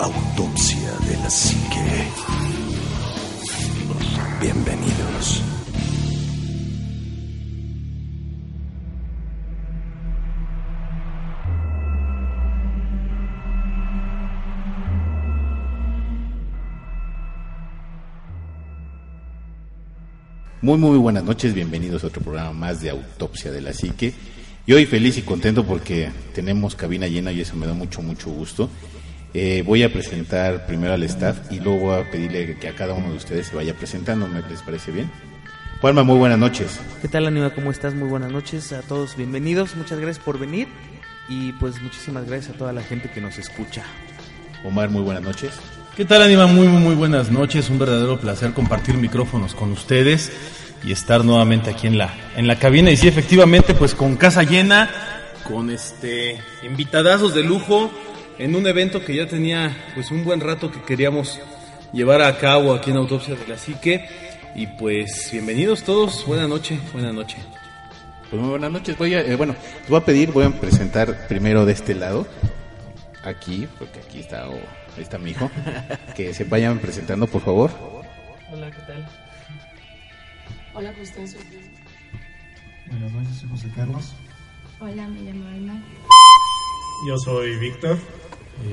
Autopsia de la Psique. Bienvenidos. Muy, muy buenas noches, bienvenidos a otro programa más de Autopsia de la Psique. Y hoy feliz y contento porque tenemos cabina llena y eso me da mucho, mucho gusto. Eh, voy a presentar primero al staff y luego voy a pedirle que a cada uno de ustedes se vaya presentando, ¿me les parece bien? Juanma, muy buenas noches. ¿Qué tal, Aníbal? ¿Cómo estás? Muy buenas noches a todos, bienvenidos, muchas gracias por venir y pues muchísimas gracias a toda la gente que nos escucha. Omar, muy buenas noches. ¿Qué tal, Anima? Muy, muy, muy buenas noches. Un verdadero placer compartir micrófonos con ustedes y estar nuevamente aquí en la, en la cabina. Y sí, efectivamente, pues con casa llena, con este invitadazos de lujo, en un evento que ya tenía pues un buen rato que queríamos llevar a cabo aquí en Autopsia de la Psique. Y pues bienvenidos todos, buena noche, buena noche. Pues muy buenas noches. Voy a, eh, bueno, les voy a pedir, voy a presentar primero de este lado, aquí, porque aquí está, oh, ahí está mi hijo, que se vayan presentando, por favor. Hola, ¿qué tal? Hola, ¿cómo estás? Buenas noches, soy José Carlos. Hola, me llamo Alma. Yo soy Víctor.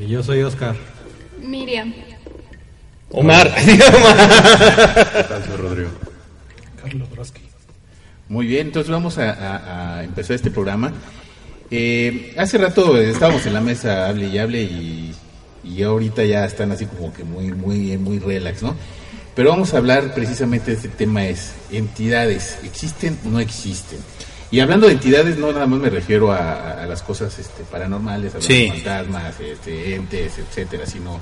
Y yo soy Oscar. Miriam. Omar, soy Rodrigo. Carlos Broski. Muy bien, entonces vamos a, a- a empezar este programa. Eh, hace rato estábamos en la mesa, hable y hable, y, y ahorita ya están así como que muy, muy, muy relax, ¿no? Pero vamos a hablar precisamente de este tema, es entidades, ¿existen o no existen? Y hablando de entidades, no nada más me refiero a, las cosas este, paranormales, a los Sí. fantasmas, este, entes, etcétera, sino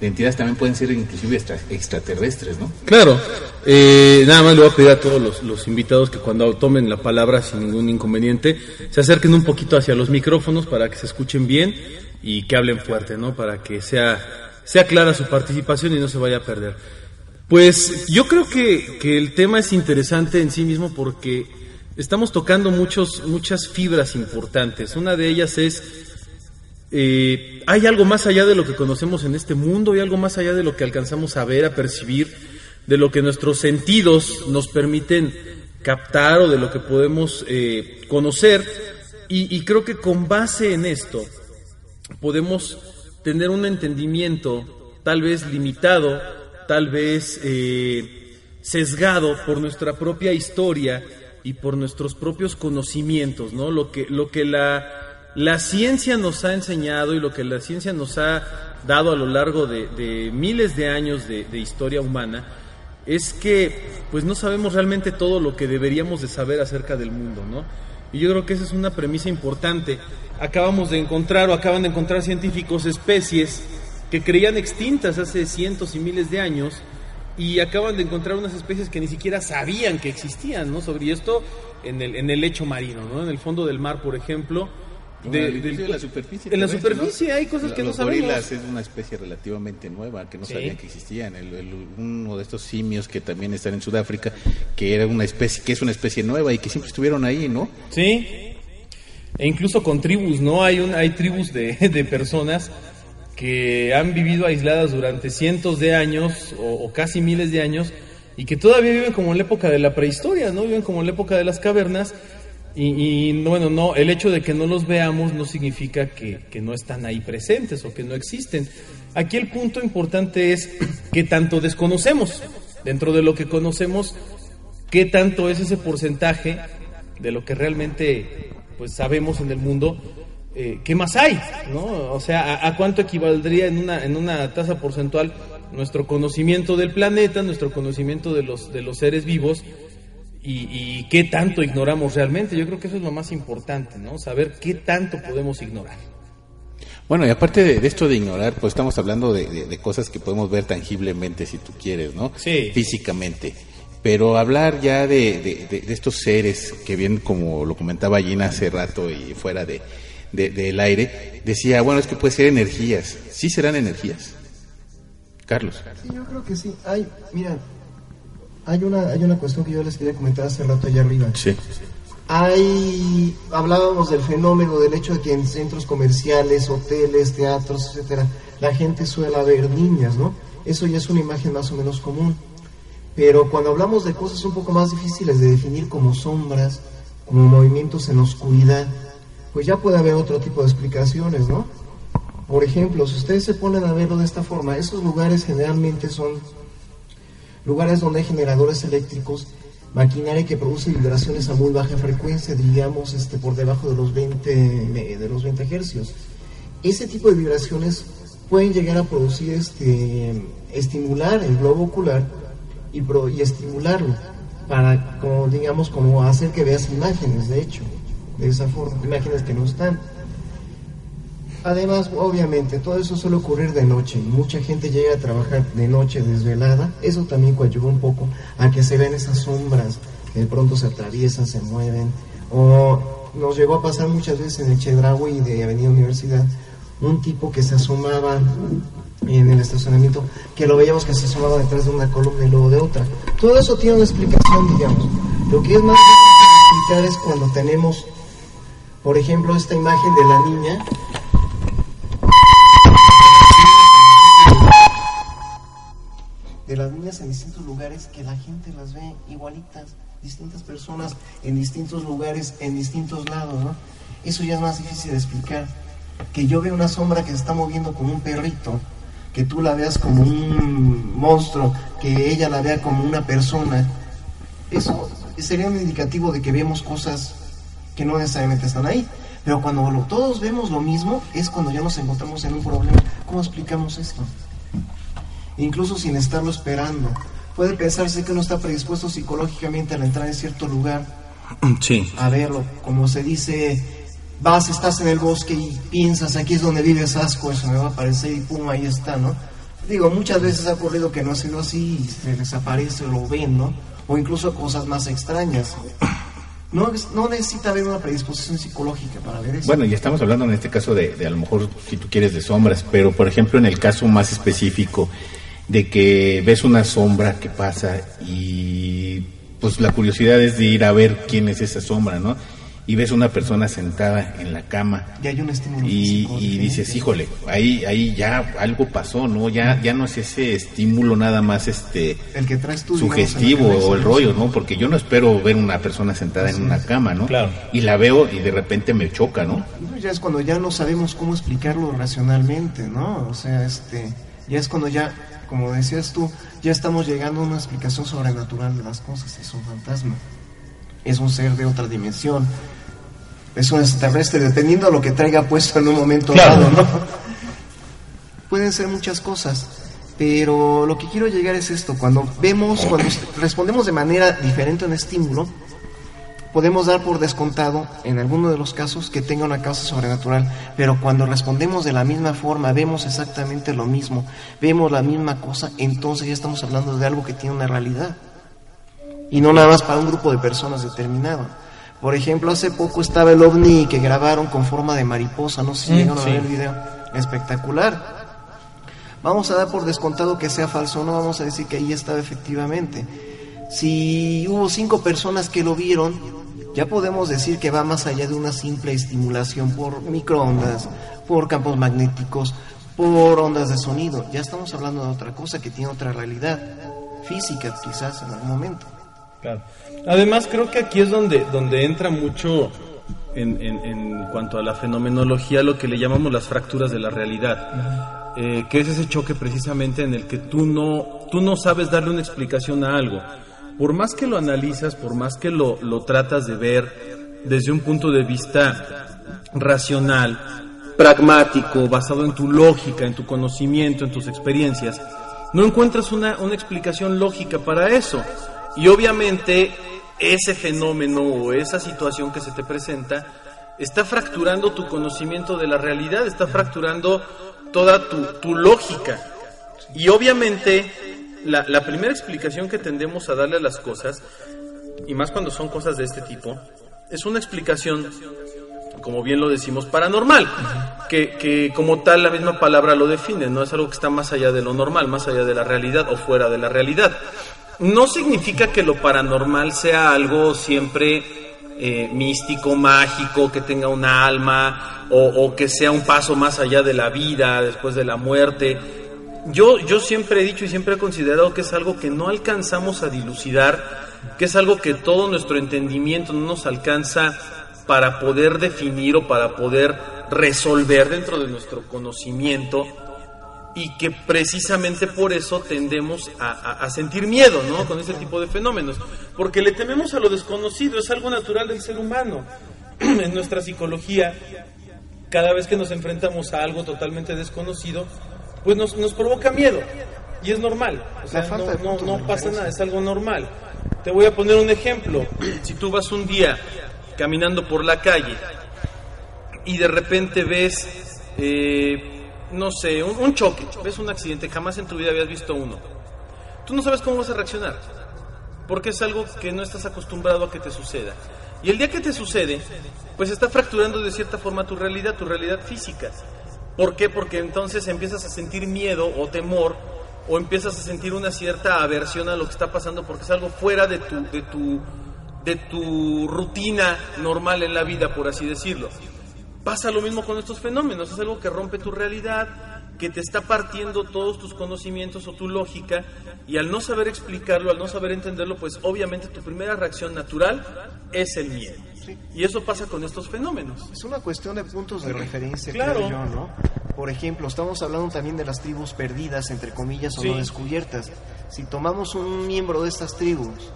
de entidades también pueden ser inclusive extra- extraterrestres, ¿no? Claro, eh, nada más le voy a pedir a todos los, los invitados que cuando tomen la palabra sin ningún inconveniente, se acerquen un poquito hacia los micrófonos para que se escuchen bien y que hablen fuerte, ¿no? Para que sea, sea clara su participación y no se vaya a perder. Pues yo creo que, que el tema es interesante en sí mismo porque estamos tocando muchos, muchas fibras importantes. Una de ellas es eh, hay algo más allá de lo que conocemos en este mundo, hay algo más allá de lo que alcanzamos a ver, a percibir, de lo que nuestros sentidos nos permiten captar o de lo que podemos eh, conocer. Y, creo que con base en esto podemos tener un entendimiento tal vez limitado, tal vez eh, sesgado por nuestra propia historia y por nuestros propios conocimientos, ¿no? Lo que, lo que la, la ciencia nos ha enseñado y lo que la ciencia nos ha dado a lo largo de, de miles de años de, de historia humana es que pues no sabemos realmente todo lo que deberíamos de saber acerca del mundo, ¿no? Y yo creo que esa es una premisa importante. Acabamos de encontrar o acaban de encontrar científicos especies que creían extintas hace cientos y miles de años y acaban de encontrar unas especies que ni siquiera sabían que existían, ¿no? Sobre esto en el, en el lecho marino, ¿no? En el fondo del mar, por ejemplo. de- la superficie. En la superficie ¿no? hay cosas que no Los sabemos. gorilas es una especie relativamente nueva que no Sí. sabían que existían. El- el- uno de estos simios que también están en Sudáfrica, que era una especie, que es una especie nueva y que siempre estuvieron ahí, ¿no? Sí. E incluso con tribus, ¿no? Hay, un, hay tribus de, de personas que han vivido aisladas durante cientos de años o, o casi miles de años y que todavía viven como en la época de la prehistoria, ¿no? Viven como en la época de las cavernas y, bueno, no, el hecho de que no los veamos no significa que, que no están ahí presentes o que no existen. Aquí el punto importante es que tanto desconocemos, dentro de lo que conocemos, qué tanto es ese porcentaje de lo que realmente pues sabemos en el mundo eh, qué más hay no o sea a, a cuánto equivaldría en una en una tasa porcentual nuestro conocimiento del planeta nuestro conocimiento de los de los seres vivos y, y qué tanto ignoramos realmente yo creo que eso es lo más importante no saber qué tanto podemos ignorar Bueno, y aparte de, de esto de ignorar, pues estamos hablando de, de- de cosas que podemos ver tangiblemente, si tú quieres, ¿no? Sí. Físicamente. Pero hablar ya de, de- de- de estos seres que bien, como lo comentaba Gina hace rato y fuera de, de- del aire, decía, bueno, es que puede ser energías. ¿Sí serán energías? Carlos. Sí, yo creo que sí. Hay, mira, hay una, hay una cuestión que yo les quería comentar hace rato allá arriba. Sí. Hay, hablábamos del fenómeno del hecho de que en centros comerciales, hoteles, teatros, etcétera, la gente suele ver niñas, ¿no? Eso ya es una imagen más o menos común. Pero cuando hablamos de cosas un poco más difíciles de definir como sombras, como movimientos en oscuridad, pues ya puede haber otro tipo de explicaciones, ¿no? Por ejemplo, si ustedes se ponen a verlo de esta forma, esos lugares generalmente son lugares donde hay generadores eléctricos, maquinaria que produce vibraciones a muy baja frecuencia, digamos este, por debajo de los 20, de los 20 hercios. Ese tipo de vibraciones pueden llegar a producir, este, estimular el globo ocular y, pro- y estimularlo para, como, digamos, como hacer que veas imágenes, de hecho, de esa forma, imágenes que no están. Además, obviamente, todo eso suele ocurrir de noche. Mucha gente llega a trabajar de noche desvelada. Eso también coadyuva un poco a que se ven esas sombras de pronto se atraviesan, se mueven. O nos llegó a pasar muchas veces en el Chedraui de Avenida Universidad, un tipo que se asomaba en el estacionamiento, que lo veíamos que se asomaba detrás de una columna y luego de otra. Todo eso tiene una explicación, digamos. Lo que es más explicar es cuando tenemos, por ejemplo, esta imagen de la niña de las niñas en distintos lugares que la gente las ve igualitas, distintas personas en distintos lugares, en distintos lados, ¿no? Eso ya es más difícil de explicar. Que yo vea una sombra que se está moviendo como un perrito, que tú la veas como un monstruo, que ella la vea como una persona, eso sería un indicativo de que vemos cosas que no necesariamente están ahí. Pero cuando lo- todos vemos lo mismo, es cuando ya nos encontramos en un problema. ¿Cómo explicamos esto? incluso sin estarlo esperando. Puede pensarse que uno está predispuesto psicológicamente al entrar en cierto lugar, Sí. a verlo, como se dice, vas, estás en el bosque y piensas, aquí es donde vive Sasco, eso me va a aparecer y pum, ahí está, ¿no? Digo, muchas veces ha ocurrido que no ha sido así y se desaparece o lo ven, ¿no? O incluso cosas más extrañas. No, no necesita haber una predisposición psicológica para ver eso. Bueno, y estamos hablando en este caso de, de a lo mejor, si tú quieres, de sombras, pero por ejemplo en el caso más específico de que ves una sombra que pasa y pues la curiosidad es de ir a ver quién es esa sombra, ¿no? Y ves una persona sentada en la cama ya hay un estímulo y, físico y dices, híjole, ahí, ahí ya algo pasó, ¿no? Ya, ya no es ese estímulo nada más este el que traes tú sugestivo o el ¿no? rollo, ¿no? Porque yo no espero ver una persona sentada en una cama, ¿no? Claro. Y la veo y de repente me choca, ¿no? Ya es cuando ya no sabemos cómo explicarlo racionalmente, ¿no? O sea, este, ya es cuando ya, como decías tú, ya estamos llegando a una explicación sobrenatural de las cosas. Es un fantasma, es un ser de otra dimensión, es un extraterrestre, dependiendo de lo que traiga puesto en un momento Claro. dado, ¿no? Pueden ser muchas cosas, pero lo que quiero llegar es esto, cuando vemos, cuando respondemos de manera diferente a un estímulo, podemos dar por descontado, en alguno de los casos, que tenga una causa sobrenatural, pero cuando respondemos de la misma forma, vemos exactamente lo mismo, vemos la misma cosa, entonces ya estamos hablando de algo que tiene una realidad. Y no nada más para un grupo de personas determinado. Por ejemplo, hace poco estaba el ovni que grabaron con forma de mariposa, no sé si Mm, llegaron sí. a ver el video. Espectacular. Vamos a dar por descontado que sea falso, no vamos a decir que ahí estaba efectivamente. Si hubo cinco personas que lo vieron, ya podemos decir que va más allá de una simple estimulación por microondas, por campos magnéticos, por ondas de sonido. Ya estamos hablando de otra cosa que tiene otra realidad física, quizás en algún momento. Claro. Además, creo que aquí es donde, donde entra mucho en, en- en cuanto a la fenomenología lo que le llamamos las fracturas de la realidad, Eh, que es ese choque precisamente en el que tú no, tú no sabes darle una explicación a algo. Por más que lo analizas, por más que lo, lo tratas de ver desde un punto de vista racional, pragmático, basado en tu lógica, en tu conocimiento, en tus experiencias, no encuentras una, una explicación lógica para eso. Y obviamente ese fenómeno o esa situación que se te presenta está fracturando tu conocimiento de la realidad, está fracturando toda tu, tu lógica. Y obviamente la, la primera explicación que tendemos a darle a las cosas, y más cuando son cosas de este tipo, es una explicación como bien lo decimos, paranormal, que, que como tal la misma palabra lo define, no es algo que está más allá de lo normal, más allá de la realidad o fuera de la realidad. No significa que lo paranormal sea algo siempre eh, místico, mágico, que tenga una alma o, o que sea un paso más allá de la vida, después de la muerte. Yo, yo siempre he dicho y siempre he considerado que es algo que no alcanzamos a dilucidar, que es algo que todo nuestro entendimiento no nos alcanza para poder definir o para poder resolver dentro de nuestro conocimiento y que precisamente por eso tendemos a, a- a sentir miedo, ¿no? Con ese tipo de fenómenos, porque le tememos a lo desconocido, es algo natural del ser humano. en nuestra psicología, cada vez que nos enfrentamos a algo totalmente desconocido, pues nos, nos provoca miedo. Y es normal. O sea, falta no, pasa nada, es algo normal. Te voy a poner un ejemplo. Si tú vas un día caminando por la calle y de repente ves, eh, no sé, un, choque, ves un accidente, jamás en tu vida habías visto uno. Tú no sabes cómo vas a reaccionar, porque es algo que no estás acostumbrado a que te suceda. Y el día que te sucede, pues está fracturando de cierta forma tu realidad, tu realidad física. ¿Por qué? Porque entonces empiezas a sentir miedo o temor o empiezas a sentir una cierta aversión a lo que está pasando porque es algo fuera de tu, de tu, de tu rutina normal en la vida, por así decirlo. Pasa lo mismo con estos fenómenos, es algo que rompe tu realidad, que te está partiendo todos tus conocimientos o tu lógica, y al no saber explicarlo, al no saber entenderlo, pues obviamente tu primera reacción natural es el miedo. Y eso pasa con estos fenómenos. Es una cuestión de puntos de referencia, Claro. creo yo, ¿no? Por ejemplo, estamos hablando también de las tribus perdidas, entre comillas, o Sí. no descubiertas. Si tomamos un miembro de estas tribus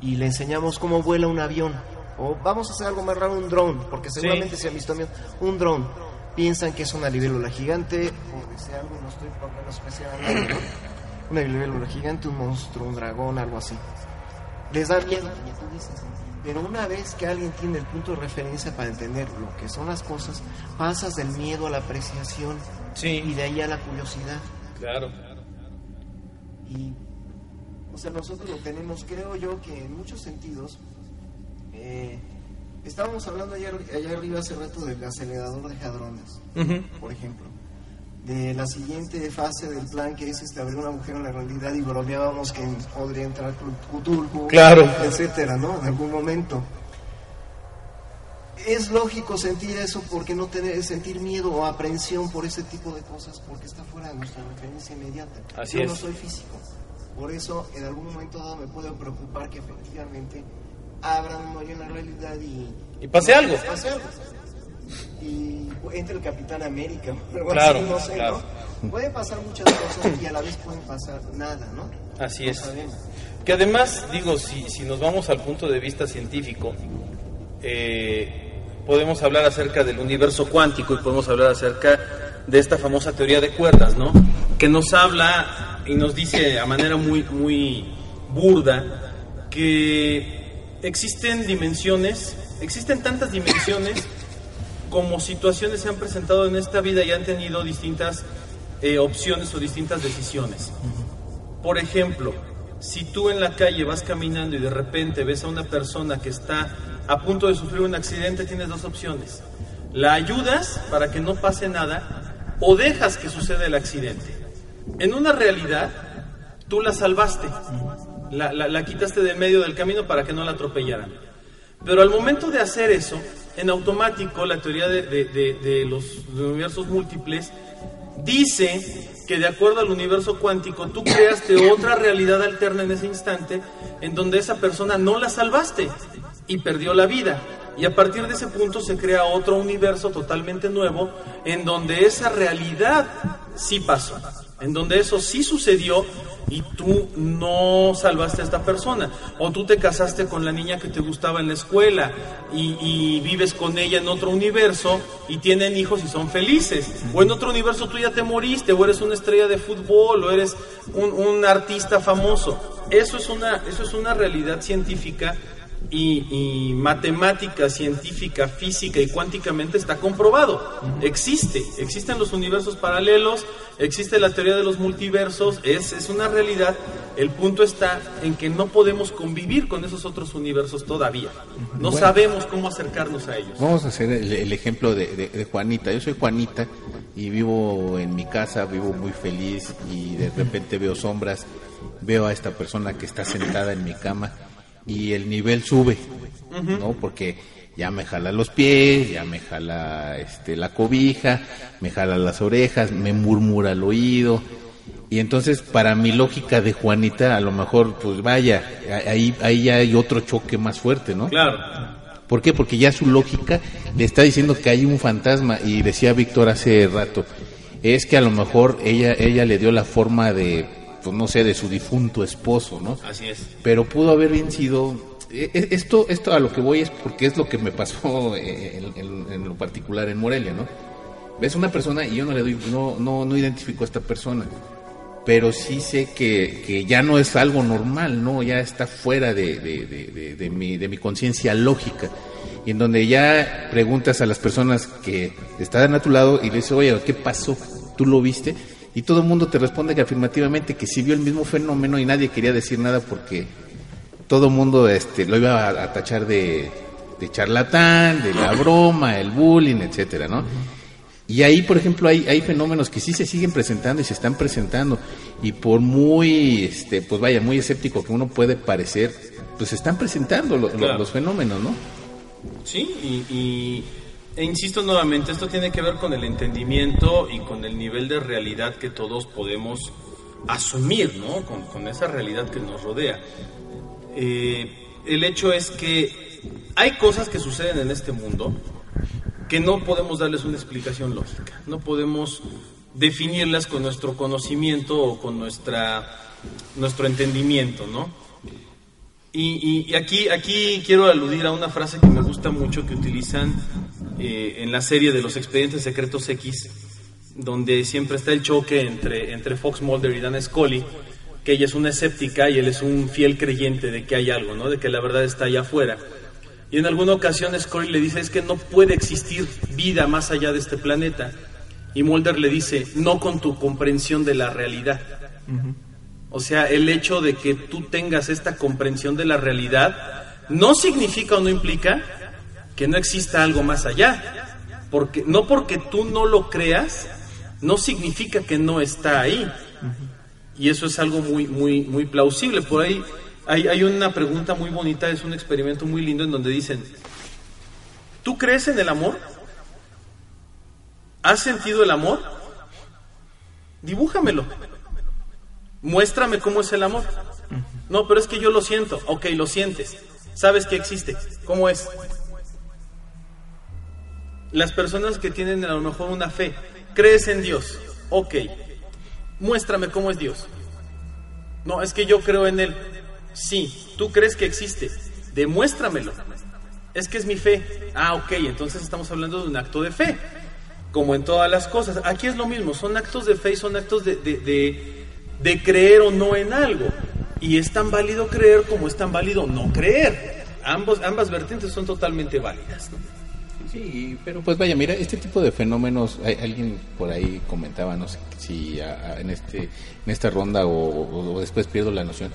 y le enseñamos cómo vuela un avión, o vamos a hacer algo más raro, un dron, porque seguramente se han visto un dron, piensan que es una libélula gigante, o decir algo, no estoy por nadie, ¿no? Una libélula gigante, un monstruo, un dragón, algo así. Les da miedo. Pero una vez que alguien tiene el punto de referencia para entender lo que son las cosas, pasas del miedo a la apreciación y Sí, de ahí a la curiosidad. claro. Y, o sea, nosotros lo tenemos, creo yo, que en muchos sentidos. Eh, estábamos hablando allá, allá arriba hace rato del acelerador de hadrones, por ejemplo. De la siguiente fase del plan, que es este, abrir un agujero en la realidad y bromeábamos que podría entrar Cthulhu, Claro. etcétera, ¿no? En algún momento. Es lógico sentir eso porque no tener sentir miedo o aprensión por ese tipo de cosas porque está fuera de nuestra referencia inmediata. Así Yo es. no soy físico. Por eso en algún momento dado me puede preocupar que efectivamente abran un hoyo en la realidad y Y pase algo. pase algo. Y entre el Capitán América, o algo Claro, así, no sé, claro. ¿no? Pueden pasar muchas cosas y a la vez pueden pasar nada, ¿no? Así No es. sabemos. Que además, digo, si, si nos vamos al punto de vista científico, eh, podemos hablar acerca del universo cuántico y podemos hablar acerca de esta famosa teoría de cuerdas, ¿no? Que nos habla y nos dice a manera muy, muy burda que existen dimensiones, existen tantas dimensiones como situaciones se han presentado en esta vida y han tenido distintas eh, opciones o distintas decisiones. Por ejemplo, si tú en la calle vas caminando y de repente ves a una persona que está a punto de sufrir un accidente, tienes dos opciones. La ayudas para que no pase nada o dejas que suceda el accidente. En una realidad, tú la salvaste, la, quitaste del medio del camino para que no la atropellaran. Pero al momento de hacer eso, en automático la teoría de, de- de- de los universos múltiples dice que de acuerdo al universo cuántico tú creaste otra realidad alterna en ese instante en donde esa persona no la salvaste y perdió la vida. Y a partir de ese punto se crea otro universo totalmente nuevo en donde esa realidad sí pasó, en donde eso sí sucedió y tú no salvaste a esta persona. O tú te casaste con la niña que te gustaba en la escuela y, vives con ella en otro universo y tienen hijos y son felices. O en otro universo tú ya te moriste o eres una estrella de fútbol o eres un, un artista famoso. Eso es una, eso es una realidad científica y, y matemática, científica, física y cuánticamente está comprobado. Existe, existen los universos paralelos, existe la teoría de los multiversos, es, es una realidad. El punto está en que no podemos convivir con esos otros universos todavía. No Bueno. sabemos cómo acercarnos a ellos. Vamos a hacer el, el ejemplo de, de- de Juanita. Yo soy Juanita y vivo en mi casa, vivo muy feliz y de repente veo sombras, veo a esta persona que está sentada en mi cama y el nivel sube, ¿no? Porque ya me jala los pies, ya me jala este, la cobija, me jala las orejas, me murmura al oído. Y entonces, para mi lógica de Juanita, a lo mejor, pues vaya, ahí, ahí ya hay otro choque más fuerte, ¿no? Claro. ¿Por qué? Porque ya su lógica le está diciendo que hay un fantasma y decía Víctor hace rato, es que a lo mejor ella, ella le dio la forma de, pues no sé, de su difunto esposo, ¿no? Así es. Pero pudo haber bien sido, e- e- esto, esto a lo que voy es porque es lo que me pasó eh, en, en- en lo particular en Morelia, ¿no? Ves una persona y yo no le doy, no, no, no identifico a esta persona pero sí sé que, que ya no es algo normal, ¿no? Ya está fuera de, de, de, de- de mi, de mi conciencia lógica. Y en donde ya preguntas a las personas que están a tu lado y le dices, oye, ¿qué pasó? ¿Tú lo viste? Y todo el mundo te responde que afirmativamente que sí vio el mismo fenómeno y nadie quería decir nada porque todo el mundo este, lo iba a, a tachar de, de charlatán, de la broma, el bullying, etcétera, ¿no? Y ahí, por ejemplo, hay, hay fenómenos que sí se siguen presentando y se están presentando. Y por muy, este, pues vaya, muy escéptico que uno puede parecer, pues se están presentando lo- los fenómenos, ¿no? Sí, y, y- e insisto nuevamente, esto tiene que ver con el entendimiento y con el nivel de realidad que todos podemos asumir, ¿no? Con, esa realidad que nos rodea. Eh, el hecho es que hay cosas que suceden en este mundo que no podemos darles una explicación lógica, no podemos definirlas con nuestro conocimiento o con nuestra, nuestro entendimiento, ¿no? Y, y- y aquí, aquí quiero aludir a una frase que me gusta mucho que utilizan eh, en la serie de los expedientes secretos X, donde siempre está el choque entre, entre Fox Mulder y Dan Scully, que ella es una escéptica y él es un fiel creyente de que hay algo, ¿no? de que la verdad está allá afuera. Y en alguna ocasión Scully le dice, es que no puede existir vida más allá de este planeta. Y Mulder le dice, no con tu comprensión de la realidad. O sea, el hecho de que tú tengas esta comprensión de la realidad no significa o no implica que no exista algo más allá. Porque, no porque tú no lo creas, no significa que no está ahí. Y eso es algo muy, muy, muy plausible. Por ahí hay, hay una pregunta muy bonita, es un experimento muy lindo en donde dicen, ¿tú crees en el amor? ¿Has sentido el amor? Dibújamelo. Muéstrame cómo es el amor. No, pero es que yo lo siento. Ok, lo sientes. Sabes que existe. ¿Cómo es? Las personas que tienen a lo mejor una fe. ¿Crees en Dios? Ok. Muéstrame cómo es Dios. No, es que yo creo en Él. Sí, tú crees que existe. Demuéstramelo. Es que es mi fe. Ah, ok, entonces estamos hablando de un acto de fe. Como en todas las cosas. Aquí es lo mismo, son actos de fe y son actos de, de, de- creer o no en algo. Y es tan válido creer como es tan válido no creer. Ambos, ambas vertientes son totalmente válidas. ¿no? Sí, pero pues vaya, mira, este tipo de fenómenos, alguien por ahí comentaba, no sé si a- en este en esta ronda o, después pierdo la noción,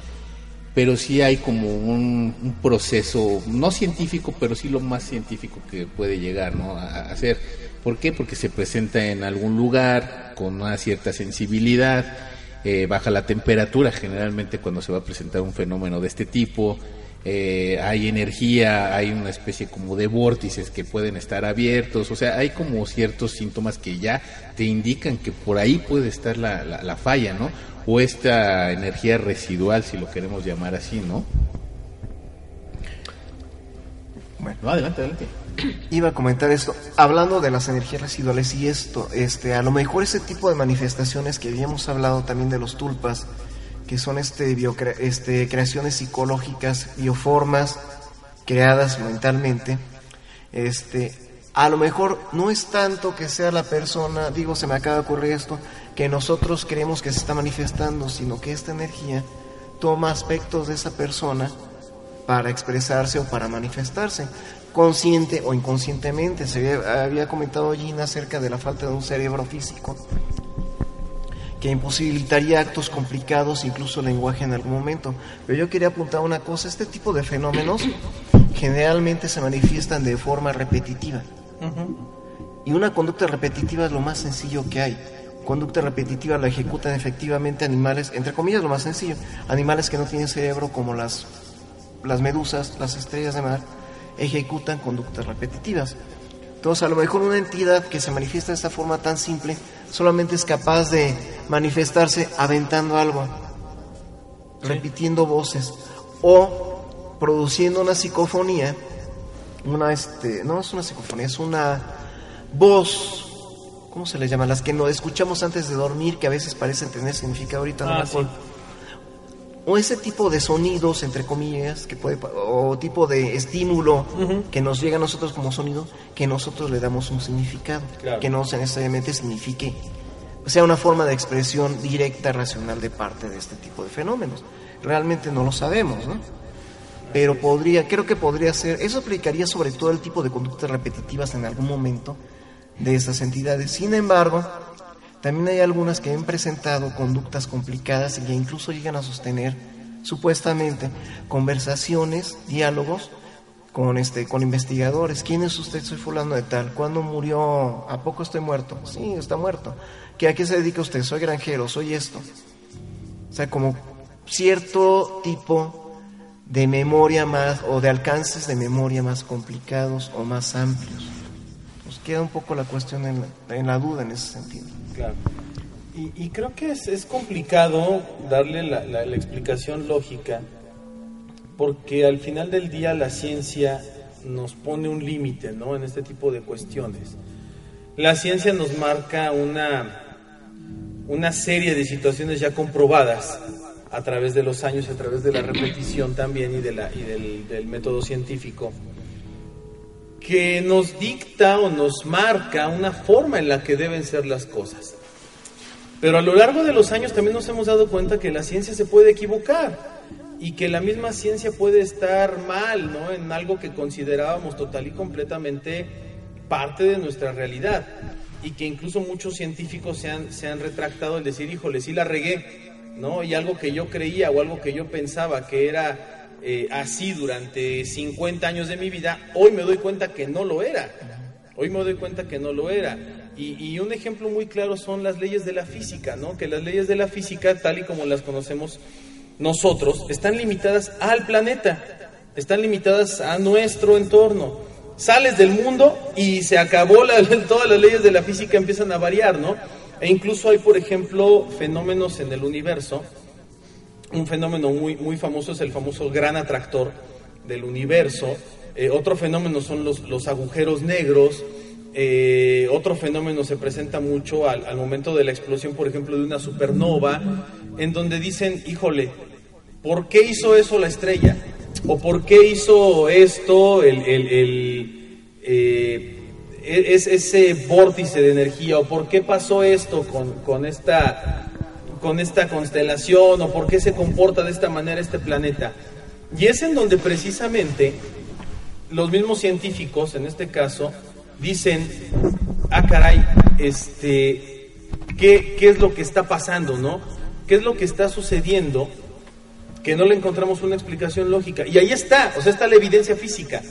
pero sí hay como un, un proceso, no científico, pero sí lo más científico que puede llegar ¿no? a, a hacer. ¿Por qué? Porque se presenta en algún lugar con una cierta sensibilidad, eh, baja la temperatura generalmente cuando se va a presentar un fenómeno de este tipo, eh, hay energía, hay una especie como de vórtices que pueden estar abiertos, o sea, hay como ciertos síntomas que ya te indican que por ahí puede estar la, la, la falla, ¿no? O esta energía residual, si lo queremos llamar así, ¿no? Bueno. No, adelante, adelante. Iba a comentar esto, hablando de las energías residuales y esto, este, a lo mejor ese tipo de manifestaciones que habíamos hablado también de los tulpas, que son este, biocre- este, creaciones psicológicas, bioformas creadas mentalmente, este, a lo mejor no es tanto que sea la persona, digo, se me acaba de ocurrir esto, que nosotros creemos que se está manifestando, sino que esta energía toma aspectos de esa persona para expresarse o para manifestarse, consciente o inconscientemente. Se había, había comentado Gina acerca de la falta de un cerebro físico que imposibilitaría actos complicados, incluso lenguaje en algún momento. Pero yo quería apuntar una cosa, este tipo de fenómenos generalmente se manifiestan de forma repetitiva. Y una conducta repetitiva es lo más sencillo que hay. Conducta repetitiva la ejecutan efectivamente animales, entre comillas lo más sencillo, animales que no tienen cerebro como las las medusas, las estrellas de mar, ejecutan conductas repetitivas. Entonces, a lo mejor una entidad que se manifiesta de esta forma tan simple solamente es capaz de manifestarse aventando algo, repitiendo voces o produciendo una psicofonía, una este, no es una psicofonía, es una voz, ¿cómo se le llama? Las que no escuchamos antes de dormir que a veces parecen tener significado ahorita Ah. O ese tipo de sonidos, entre comillas, que puede, o tipo de estímulo que nos llega a nosotros como sonido, que nosotros le damos un significado, Claro. que no necesariamente signifique, sea una forma de expresión directa, racional de parte de este tipo de fenómenos. Realmente no lo sabemos, ¿no? Pero podría, creo que podría ser, eso aplicaría sobre todo el tipo de conductas repetitivas en algún momento de estas entidades. Sin embargo, también hay algunas que han presentado conductas complicadas y que incluso llegan a sostener supuestamente conversaciones, diálogos con este con investigadores. ¿Quién es usted? Soy fulano de tal. ¿Cuándo murió? ¿A poco estoy muerto? Sí, está muerto. ¿Qué, ¿A qué se dedica usted? Soy granjero, soy esto. O sea, como cierto tipo de memoria más o de alcances de memoria más complicados o más amplios. Nos queda un poco la cuestión en la, en la duda en ese sentido. Claro. Y, creo que es, complicado darle la, explicación lógica, porque al final del día la ciencia nos pone un límite ¿no? en este tipo de cuestiones. La ciencia nos marca una, una serie de situaciones ya comprobadas a través de los años, a través de la repetición también y, de la, y del método científico, que nos dicta o nos marca una forma en la que deben ser las cosas. Pero a lo largo de los años también nos hemos dado cuenta que la ciencia se puede equivocar y que la misma ciencia puede estar mal, ¿no? En algo que considerábamos total y completamente parte de nuestra realidad y que incluso muchos científicos se han, se han retractado al decir, híjole, sí la regué, ¿no? Y algo que yo creía o algo que yo pensaba que era eh, así durante 50 años de mi vida, hoy me doy cuenta que no lo era. Hoy me doy cuenta que no lo era. Y, un ejemplo muy claro son las leyes de la física, ¿no? Que las leyes de la física, tal y como las conocemos nosotros, están limitadas al planeta, están limitadas a nuestro entorno. Sales del mundo y se acabó, todas las leyes de la física empiezan a variar, ¿no? E incluso hay, por ejemplo, fenómenos en el universo. Un fenómeno muy, muy famoso es el famoso gran atractor del universo. Eh, otro fenómeno son los, los agujeros negros. Eh, otro fenómeno se presenta mucho al, al momento de la explosión, por ejemplo, de una supernova, en donde dicen, híjole, ¿por qué hizo eso la estrella? ¿O por qué hizo esto el, el- eh, es, ese vórtice de energía? ¿O por qué pasó esto con, con esta con esta constelación o por qué se comporta de esta manera este planeta. Y es en donde precisamente los mismos científicos, en este caso, dicen, ah caray, este, ¿qué, qué es lo que está pasando, no? ¿Qué es lo que está sucediendo? Que no le encontramos una explicación lógica. Y ahí está, o sea, está la evidencia física,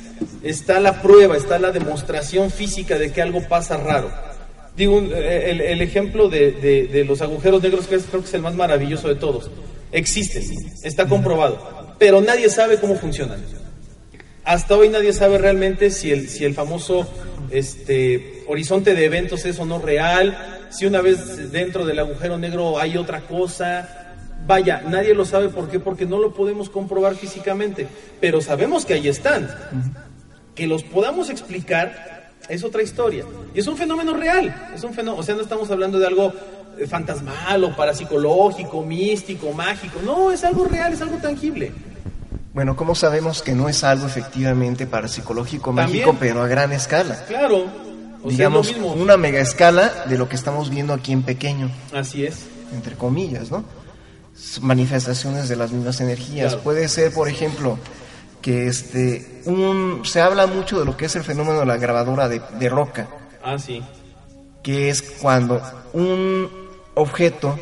está la prueba, está la demostración física de que algo pasa raro. Digo, un- eh, el, el ejemplo de, de- de los agujeros negros que es- creo que es el más maravilloso de todos. Existen, está comprobado, pero nadie sabe cómo funcionan. Hasta hoy nadie sabe realmente si el, si el famoso este, horizonte de eventos es o no real, si una vez dentro del agujero negro hay otra cosa. Vaya, nadie lo sabe por qué, porque no lo podemos comprobar físicamente, pero sabemos que ahí están. Que los podamos explicar es otra historia. Y es un fenómeno real, es un fenómeno, o sea, no estamos hablando de algo eh, fantasmal o parapsicológico, místico, mágico, no, es algo real, es algo tangible. Bueno, ¿cómo sabemos que no es algo efectivamente parapsicológico También. mágico, pero a gran escala? Claro, o Digamos, sea, mismo. una mega escala de lo que estamos viendo aquí en pequeño, Así es. entre comillas, ¿no? Manifestaciones de las mismas energías. Claro. Puede ser, por ejemplo, que este, un, se habla mucho de lo que es el fenómeno de la grabadora de, de roca, Ah, sí. que es cuando un objeto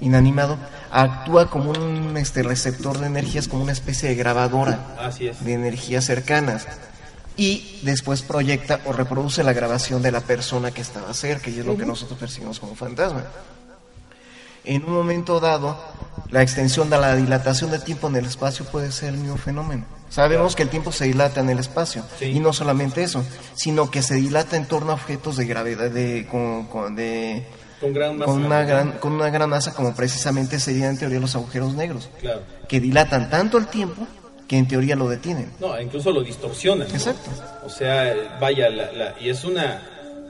inanimado actúa como un este, receptor de energías, como una especie de grabadora Así es. de energías cercanas y después proyecta o reproduce la grabación de la persona que estaba cerca y es lo que nosotros percibimos como fantasma. En un momento dado, la extensión de la dilatación del tiempo en el espacio puede ser el mismo fenómeno. Sabemos que el tiempo se dilata en el espacio y no solamente eso, sino que se dilata en torno a objetos de gravedad, de, con, con- de- Con gran masa. con una gran, con una gran masa como precisamente serían en teoría los agujeros negros, Claro. que dilatan tanto el tiempo que en teoría lo detienen. No, incluso lo distorsionan. ¿no? Exacto. O sea, vaya, la- la- y es una,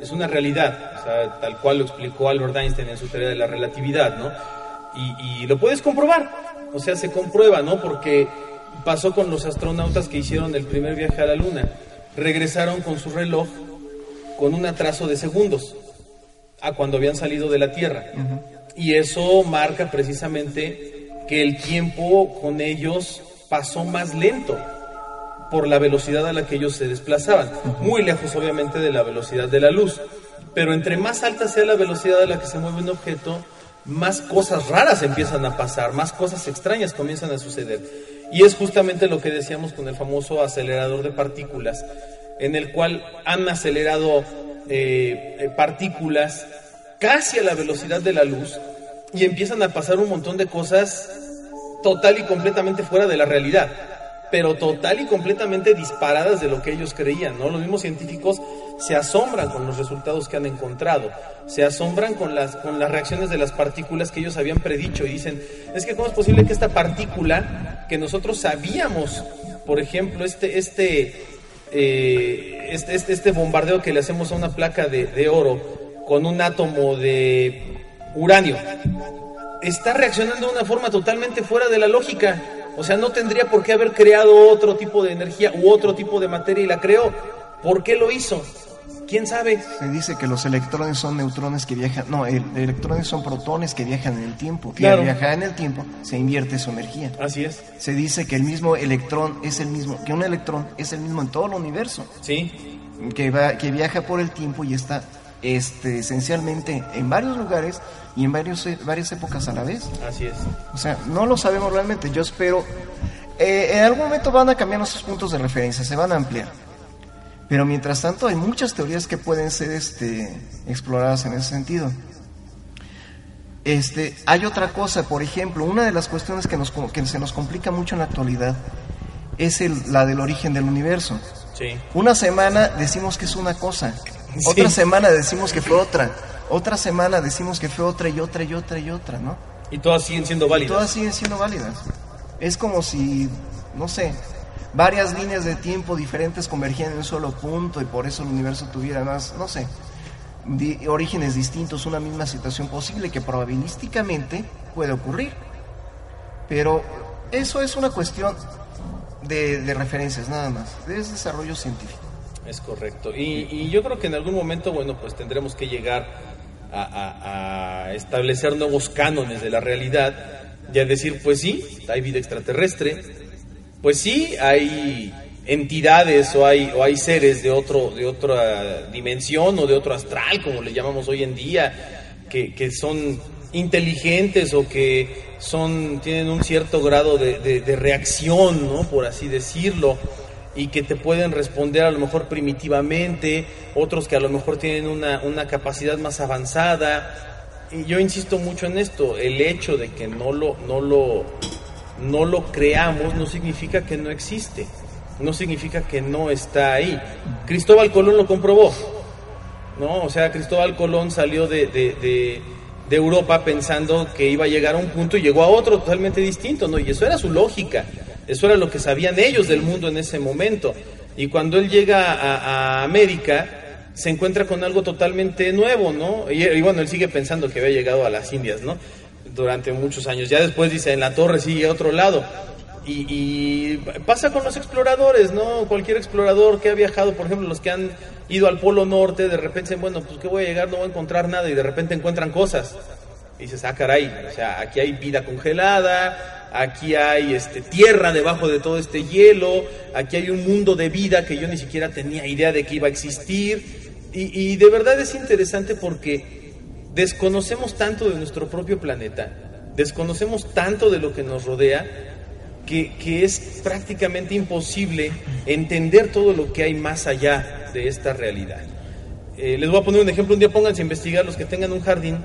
es una realidad, o sea, tal cual lo explicó Albert Einstein en su teoría de la relatividad, ¿no? Y, y lo puedes comprobar, o sea, se comprueba, ¿no? Porque pasó con los astronautas que hicieron el primer viaje a la Luna. Regresaron con su reloj con un atraso de segundos a cuando habían salido de la Tierra. Y eso marca precisamente que el tiempo con ellos pasó más lento por la velocidad a la que ellos se desplazaban, muy lejos obviamente de la velocidad de la luz. Pero entre más alta sea la velocidad a la que se mueve un objeto, más cosas raras empiezan a pasar, más cosas extrañas comienzan a suceder. Y es justamente lo que decíamos con el famoso acelerador de partículas, en el cual han acelerado eh, eh, partículas casi a la velocidad de la luz y empiezan a pasar un montón de cosas total y completamente fuera de la realidad, pero total y completamente disparadas de lo que ellos creían, ¿no? Los mismos científicos se asombran con los resultados que han encontrado, se asombran con las, con las reacciones de las partículas que ellos habían predicho y dicen, es que cómo es posible que esta partícula que nosotros sabíamos, por ejemplo, este, este, eh, este, este, este bombardeo que le hacemos a una placa de, de oro con un átomo de uranio, está reaccionando de una forma totalmente fuera de la lógica. O sea, no tendría por qué haber creado otro tipo de energía u otro tipo de materia y la creó. ¿Por qué lo hizo? ¿Quién sabe? Se dice que los electrones son neutrones que viajan, no, el- electrones son protones que viajan en el tiempo. Y Claro. al viajar en el tiempo se invierte su energía. Así es. Se dice que el mismo electrón es el mismo, que un electrón es el mismo en todo el universo, Sí, que va, que viaja por el tiempo y está, este, esencialmente en varios lugares y en varios, e- varias épocas a la vez. así es. O sea, no lo sabemos realmente. Yo espero. eh, en algún momento van a cambiar nuestros puntos de referencia, se van a ampliar. Pero mientras tanto, hay muchas teorías que pueden ser este, exploradas en ese sentido. Este, hay otra cosa, por ejemplo, una de las cuestiones que, nos, que se nos complica mucho en la actualidad es el- la del origen del universo. Sí. Una semana decimos que es una cosa, Sí. otra semana decimos que fue otra, otra semana decimos que fue otra y otra y otra y otra, ¿no? Y todas siguen siendo válidas. Todas siguen siendo válidas. Es como si, no sé, varias líneas de tiempo diferentes convergían en un solo punto y por eso el universo tuviera más, no sé, di- orígenes distintos, una misma situación posible que probabilísticamente puede ocurrir. Pero eso es una cuestión de, de referencias nada más, es desarrollo científico. Es correcto. Y, y yo creo que en algún momento, bueno, pues tendremos que llegar a, a- a establecer nuevos cánones de la realidad y a decir, pues sí, hay vida extraterrestre, pues sí, hay entidades o hay, o hay seres de, otro, de otra dimensión o de otro astral, como le llamamos hoy en día, que, que son inteligentes o que son, tienen un cierto grado de, de- de reacción, ¿no? por así decirlo y que te pueden responder a lo mejor primitivamente, otros que a lo mejor tienen una, una capacidad más avanzada. Y yo insisto mucho en esto, el hecho de que no lo, no lo, no lo creamos no significa que no existe, no significa que no está ahí. Cristóbal Colón lo comprobó, ¿no? O sea, Cristóbal Colón salió de, de, de- de Europa pensando que iba a llegar a un punto y llegó a otro totalmente distinto, ¿no? Y eso era su lógica, eso era lo que sabían ellos del mundo en ese momento. Y cuando él llega a, América, se encuentra con algo totalmente nuevo, ¿no? Y, bueno, él sigue pensando que había llegado a las Indias, ¿no? Durante muchos años. Ya después dice, en la torre sigue a otro lado. Y, y pasa con los exploradores, ¿no? Cualquier explorador que ha viajado, por ejemplo, los que han ido al Polo Norte, de repente dicen, bueno, pues que voy a llegar, no voy a encontrar nada, y de repente encuentran cosas. Y dices, ah, caray, o sea, aquí hay vida congelada, aquí hay este, tierra debajo de todo este hielo, aquí hay un mundo de vida que yo ni siquiera tenía idea de que iba a existir. Y, de verdad es interesante porque desconocemos tanto de nuestro propio planeta, desconocemos tanto de lo que nos rodea, que, que es prácticamente imposible entender todo lo que hay más allá de esta realidad. Eh, les voy a poner un ejemplo, un día pónganse a investigar los que tengan un jardín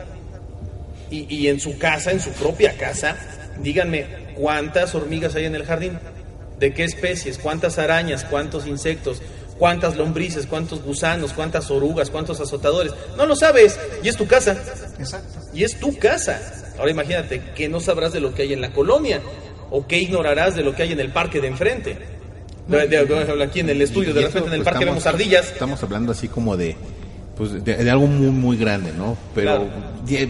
Y, y en su casa, en su propia casa, díganme, ¿cuántas hormigas hay en el jardín? ¿De qué especies? ¿Cuántas arañas? ¿Cuántos insectos? ¿Cuántas lombrices? ¿Cuántos gusanos? ¿Cuántas orugas? ¿Cuántos azotadores? No lo sabes. Y es tu casa. Exacto. Y es tu casa. Ahora imagínate que no sabrás de lo que hay en la colonia o que ignorarás de lo que hay en el parque de enfrente. De- de- de- aquí en el estudio, de repente en el pues, parque estamos- vemos ardillas. Estamos hablando así como de, pues, de, algo muy, muy grande, ¿no? Pero,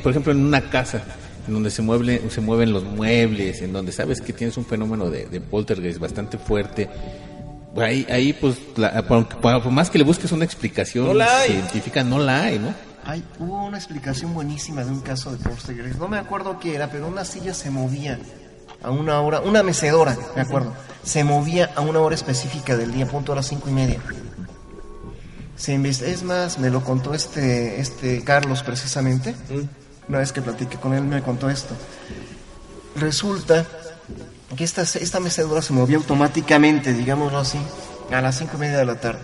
por ejemplo, en una casa en donde se, mueble, se mueven los muebles, en donde sabes que tienes un fenómeno de, de poltergeist bastante fuerte, ahí, ahí pues, la- por, por más que le busques una explicación No la hay. científica, no la hay, ¿no? Hay, hubo una explicación buenísima de un caso de poltergeist. No me acuerdo qué era, pero una silla se movía a una hora, una mecedora, me acuerdo, se movía a una hora específica del día, punto a las cinco y media. Se es más, me lo contó este, este Carlos precisamente. Mm. Una vez que platiqué con él me contó esto. Resulta que esta, esta mecedora se movía automáticamente, digámoslo así, a las cinco y media de la tarde.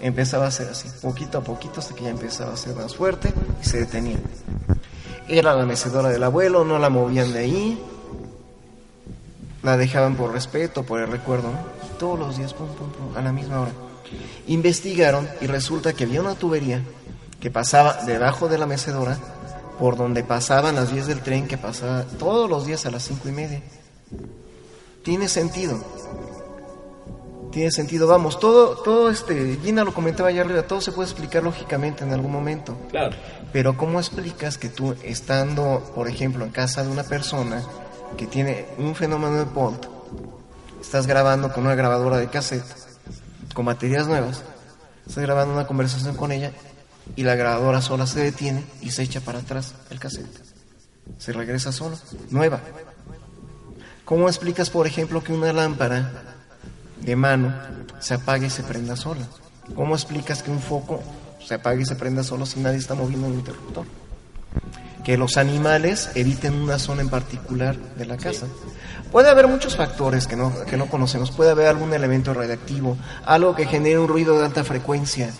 Empezaba a ser así, poquito a poquito, hasta que ya empezaba a ser más fuerte y se detenía. Era la mecedora del abuelo, no la movían de ahí, la dejaban por respeto, por el recuerdo, ¿no? todos los días, pum, pum, pum, a la misma hora. Investigaron y resulta que había una tubería que pasaba debajo de la mecedora, por donde pasaban las vías del tren que pasaba todos los días a las cinco y media. Tiene sentido. Tiene sentido, vamos, todo, todo este, Gina lo comentaba allá arriba, todo se puede explicar lógicamente en algún momento. Claro. Pero ¿cómo explicas que tú estando, por ejemplo, en casa de una persona que tiene un fenómeno de POLT, estás grabando con una grabadora de cassette, con baterías nuevas, estás grabando una conversación con ella y la grabadora sola se detiene y se echa para atrás el cassette? Se regresa solo, nueva. ¿Cómo explicas, por ejemplo, que una lámpara de mano se apague y se prenda sola? ¿Cómo explicas que un foco se apague y se prenda solo si nadie está moviendo el interruptor? Que los animales eviten una zona en particular de la casa. Puede haber muchos factores que no, que no conocemos. Puede haber algún elemento radiactivo, algo que genere un ruido de alta frecuencia.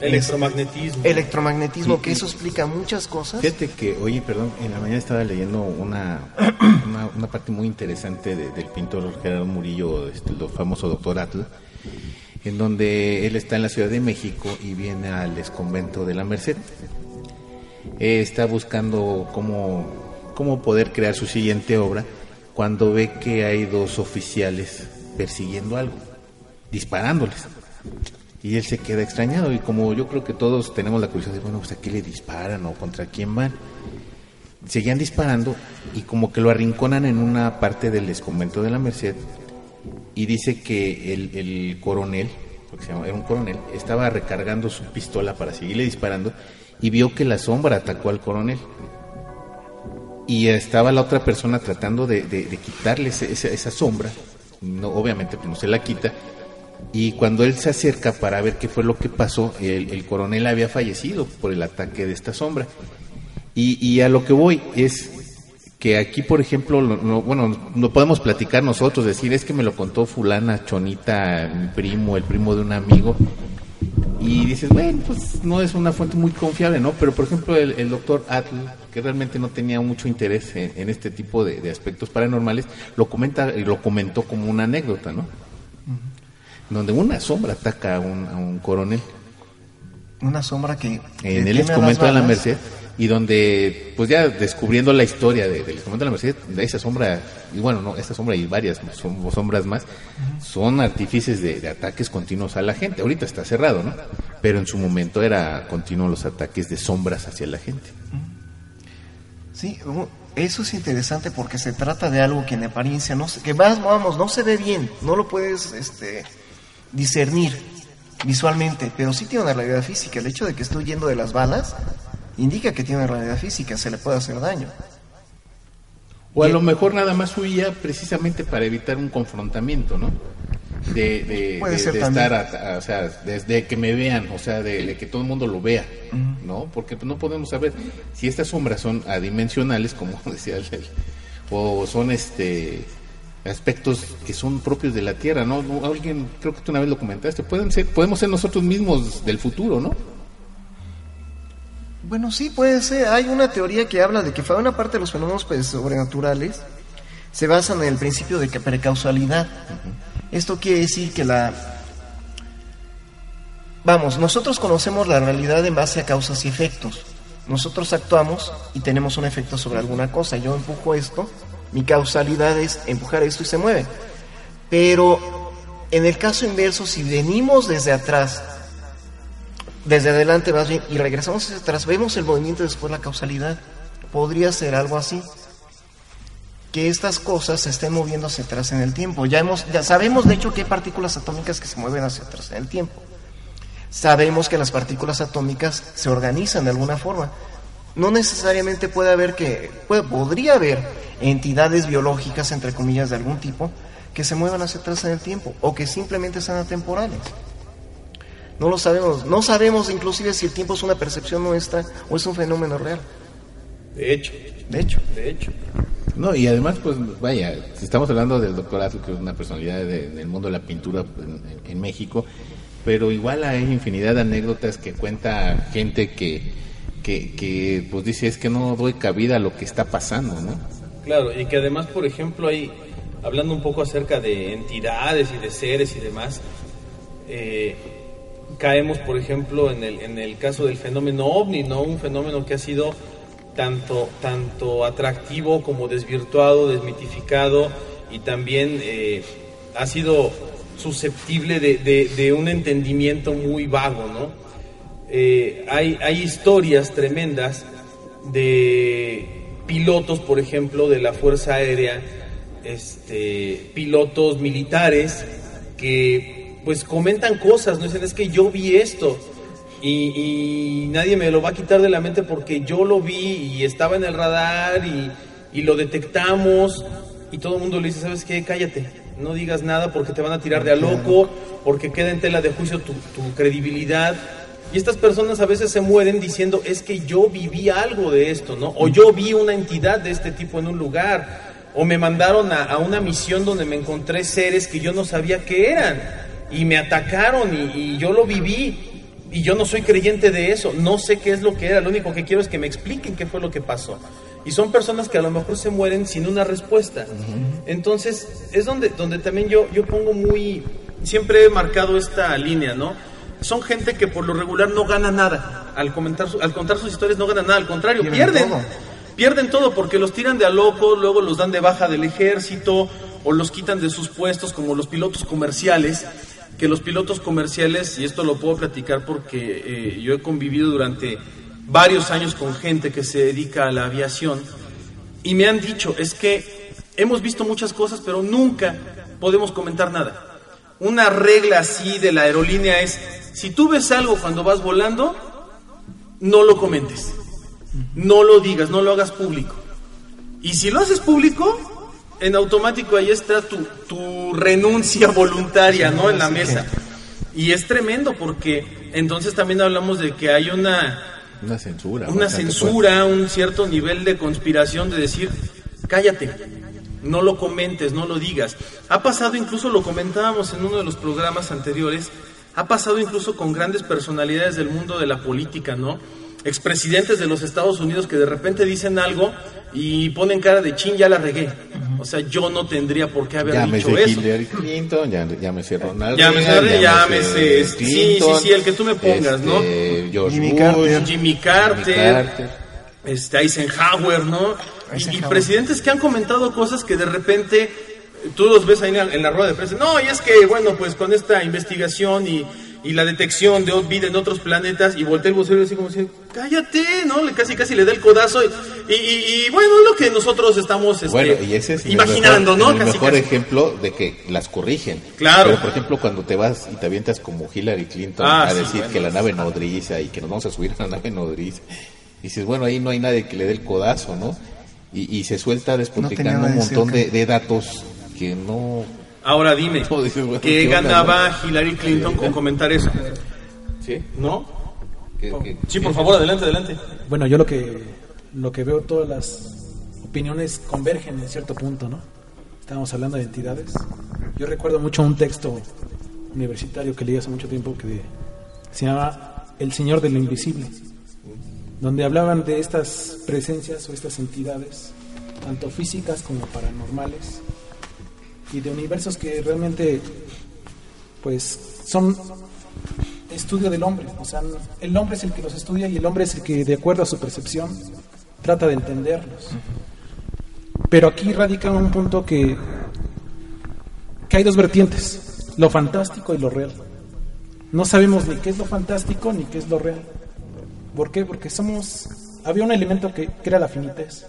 Electromagnetismo. Electromagnetismo, que eso explica muchas cosas. Fíjate que, oye, perdón, en la mañana estaba leyendo una, una, una parte muy interesante de- del pintor Gerardo Murillo, este, el famoso doctor Atl, en donde él está en la Ciudad de México y viene al exconvento de la Merced. Eh, está buscando cómo, cómo poder crear su siguiente obra cuando ve que hay dos oficiales persiguiendo algo, disparándoles. Y él se queda extrañado y como yo creo que todos tenemos la curiosidad de, bueno, pues a qué le disparan o contra quién van. Seguían disparando y como que lo arrinconan en una parte del desconvento de la Merced y dice que el, el coronel, era un coronel, estaba recargando su pistola para seguirle disparando y vio que la sombra atacó al coronel. Y estaba la otra persona tratando de, quitarle esa, esa sombra, no, obviamente pues no se la quita, y cuando él se acerca para ver qué fue lo que pasó, el, el coronel había fallecido por el ataque de esta sombra. Y, a lo que voy es que aquí, por ejemplo, lo- lo- bueno, no podemos platicar nosotros, decir, es que me lo contó fulana, chonita, mi primo, el primo de un amigo. Y dices, bueno, pues no es una fuente muy confiable, ¿no? Pero, por ejemplo, el, doctor Atl, que realmente no tenía mucho interés en, este tipo de, de aspectos paranormales, lo comenta lo comentó como una anécdota, ¿no? Donde una sombra ataca a un, a un coronel. Una sombra que... en el exconvento de la. Merced y donde pues ya descubriendo la historia de- del exconvento de la Merced de esa sombra y bueno no esta sombra y varias sombras más son artífices de, de ataques continuos a la gente. Ahorita está cerrado no pero en su momento era continuo los ataques de sombras hacia la gente. Sí, eso es interesante porque se trata de algo que en apariencia no se, que vas, vamos, no se ve bien, no lo puedes este, discernir visualmente, pero sí tiene una realidad física. El hecho de que esté huyendo de las balas indica que tiene una realidad física, se le puede hacer daño. o a lo mejor nada más huía precisamente para evitar un confrontamiento no de, de, Puede de- ser de estar, a- a- o sea, desde que me vean, o sea, de, que todo el mundo lo vea, ¿no? Porque pues, no podemos saber si estas sombras son adimensionales, como decía el- o son este aspectos que son propios de la Tierra, ¿no? Alguien, creo que tú una vez lo comentaste, pueden ser, podemos ser nosotros mismos del futuro, ¿no? Bueno, sí, puede ser. Hay una teoría que habla de que una parte de los fenómenos pues, sobrenaturales se basan en el principio de precausalidad. Esto quiere decir que la... Vamos, nosotros conocemos la realidad en base a causas y efectos. Nosotros actuamos y tenemos un efecto sobre alguna cosa. Yo empujo esto, mi causalidad es empujar esto y se mueve. Pero en el caso inverso, si venimos desde atrás, desde adelante más bien, y regresamos hacia atrás, vemos el movimiento y después la causalidad. Podría ser algo así. Que estas cosas se estén moviendo hacia atrás en el tiempo. Ya, hemos, ya sabemos, de hecho, que hay partículas atómicas que se mueven hacia atrás en el tiempo. Sabemos que las partículas atómicas se organizan de alguna forma. No necesariamente puede haber que, podría haber entidades biológicas, entre comillas, de algún tipo, que se muevan hacia atrás en el tiempo o que simplemente sean atemporales. No lo sabemos. No sabemos inclusive si el tiempo es una percepción nuestra o es un fenómeno real. De hecho. De hecho. De hecho. No, y además, pues vaya, si estamos hablando del doctor Azul, que es una personalidad de- del mundo de la pintura en, en México, pero igual hay infinidad de anécdotas que cuenta gente que, que, que pues dice, es que no doy cabida a lo que está pasando, ¿no? Claro, y que además, por ejemplo, hay, hablando un poco acerca de entidades y de seres y demás, eh, caemos, por ejemplo, en el, en el caso del fenómeno ovni, ¿no? Un fenómeno que ha sido tanto, tanto atractivo como desvirtuado, desmitificado y también eh, ha sido susceptible de un entendimiento muy vago, ¿no? Eh, hay, hay historias tremendas de pilotos, por ejemplo, de la Fuerza Aérea, este, pilotos militares que pues comentan cosas, no dicen es que yo vi esto y, y nadie me lo va a quitar de la mente porque yo lo vi y estaba en el radar y, y lo detectamos y todo el mundo le dice, ¿sabes qué? Cállate, no digas nada porque te van a tirar de a loco, porque queda en tela de juicio tu, tu credibilidad. Y estas personas a veces se mueren diciendo, es que yo viví algo de esto, ¿no? O yo vi una entidad de este tipo en un lugar. O me mandaron a, a una misión donde me encontré seres que yo no sabía qué eran. Y me atacaron y, y yo lo viví. Y yo no soy creyente de eso. No sé qué es lo que era. Lo único que quiero es que me expliquen qué fue lo que pasó. Y son personas que a lo mejor se mueren sin una respuesta. Entonces, es donde, donde también yo, yo pongo muy... Siempre he marcado esta línea, ¿no? Son gente que por lo regular no gana nada. Al, comentar su- al contar sus historias no ganan nada. Al contrario, Pierden pierden. todo. Pierden todo porque los tiran de a loco, luego los dan de baja del ejército o los quitan de sus puestos como los pilotos comerciales. Que los pilotos comerciales, y esto lo puedo platicar porque eh, yo he convivido durante varios años con gente que se dedica a la aviación y me han dicho, es que hemos visto muchas cosas, pero nunca podemos comentar nada. Una regla así de la aerolínea es, si tú ves algo cuando vas volando, no lo comentes, no lo digas, no lo hagas público. Y si lo haces público, en automático ahí está tu, tu renuncia voluntaria, ¿no? En la mesa. Y es tremendo porque entonces también hablamos de que hay una, Una censura. una censura, un cierto nivel de conspiración de decir, cállate, no lo comentes, no lo digas. Ha pasado incluso, lo comentábamos en uno de los programas anteriores, ha pasado incluso con grandes personalidades del mundo de la política, ¿no? Expresidentes de los Estados Unidos que de repente dicen algo y ponen cara de chin, ya la regué. O sea, yo no tendría por qué haber Llámese dicho eso. Hillary Clinton, ya- llámese Ronald Llámese, Reagan, llámese, sí, sí, sí, el que tú me pongas, ¿no? este, George Jimmy Bush, Carter. Jimmy Carter, Carter. este Eisenhower, ¿no? Y- presidentes que han comentado cosas que de repente eh, tú los ves ahí en la, en la rueda de prensa. No, y es que, bueno, pues con esta investigación y, y la detección de vida en otros planetas, y voltea el vocero así como así, cállate, ¿no? Le, casi, casi le da el codazo. Y, y, y- bueno, es lo que nosotros estamos este, Bueno, y ese es imaginando, mejor, ¿no? el Casi, mejor casi. ejemplo de que las corrigen. Claro. Pero, por ejemplo, cuando te vas y te avientas como Hillary Clinton Ah, a sí, decir bueno. que la nave nodriza y que nos vamos a subir a la nave nodriza, dices, bueno, ahí no hay nadie que le dé el codazo, ¿no? Y, y se suelta despotricando nada un montón de, de datos que no... Ahora dime, No, dices, bueno, ¿qué ¿qué onda, ganaba Hillary Clinton con comentar eso? ¿Sí? ¿No? Sí, por favor, adelante, adelante. Bueno, yo lo que lo que veo todas las opiniones convergen en cierto punto, ¿no? Estábamos hablando de entidades. Yo recuerdo mucho un texto universitario que leí hace mucho tiempo que se llama El Señor de lo Invisible. Donde hablaban de estas presencias o estas entidades, tanto físicas como paranormales, y de universos que realmente pues son estudio del hombre, o sea, el hombre es el que los estudia y el hombre es el que de acuerdo a su percepción trata de entenderlos. Pero aquí radica un punto que, que hay dos vertientes, lo fantástico y lo real. No sabemos ni qué es lo fantástico ni qué es lo real. ¿Por qué? Porque somos... Había un elemento que, que era la finitez.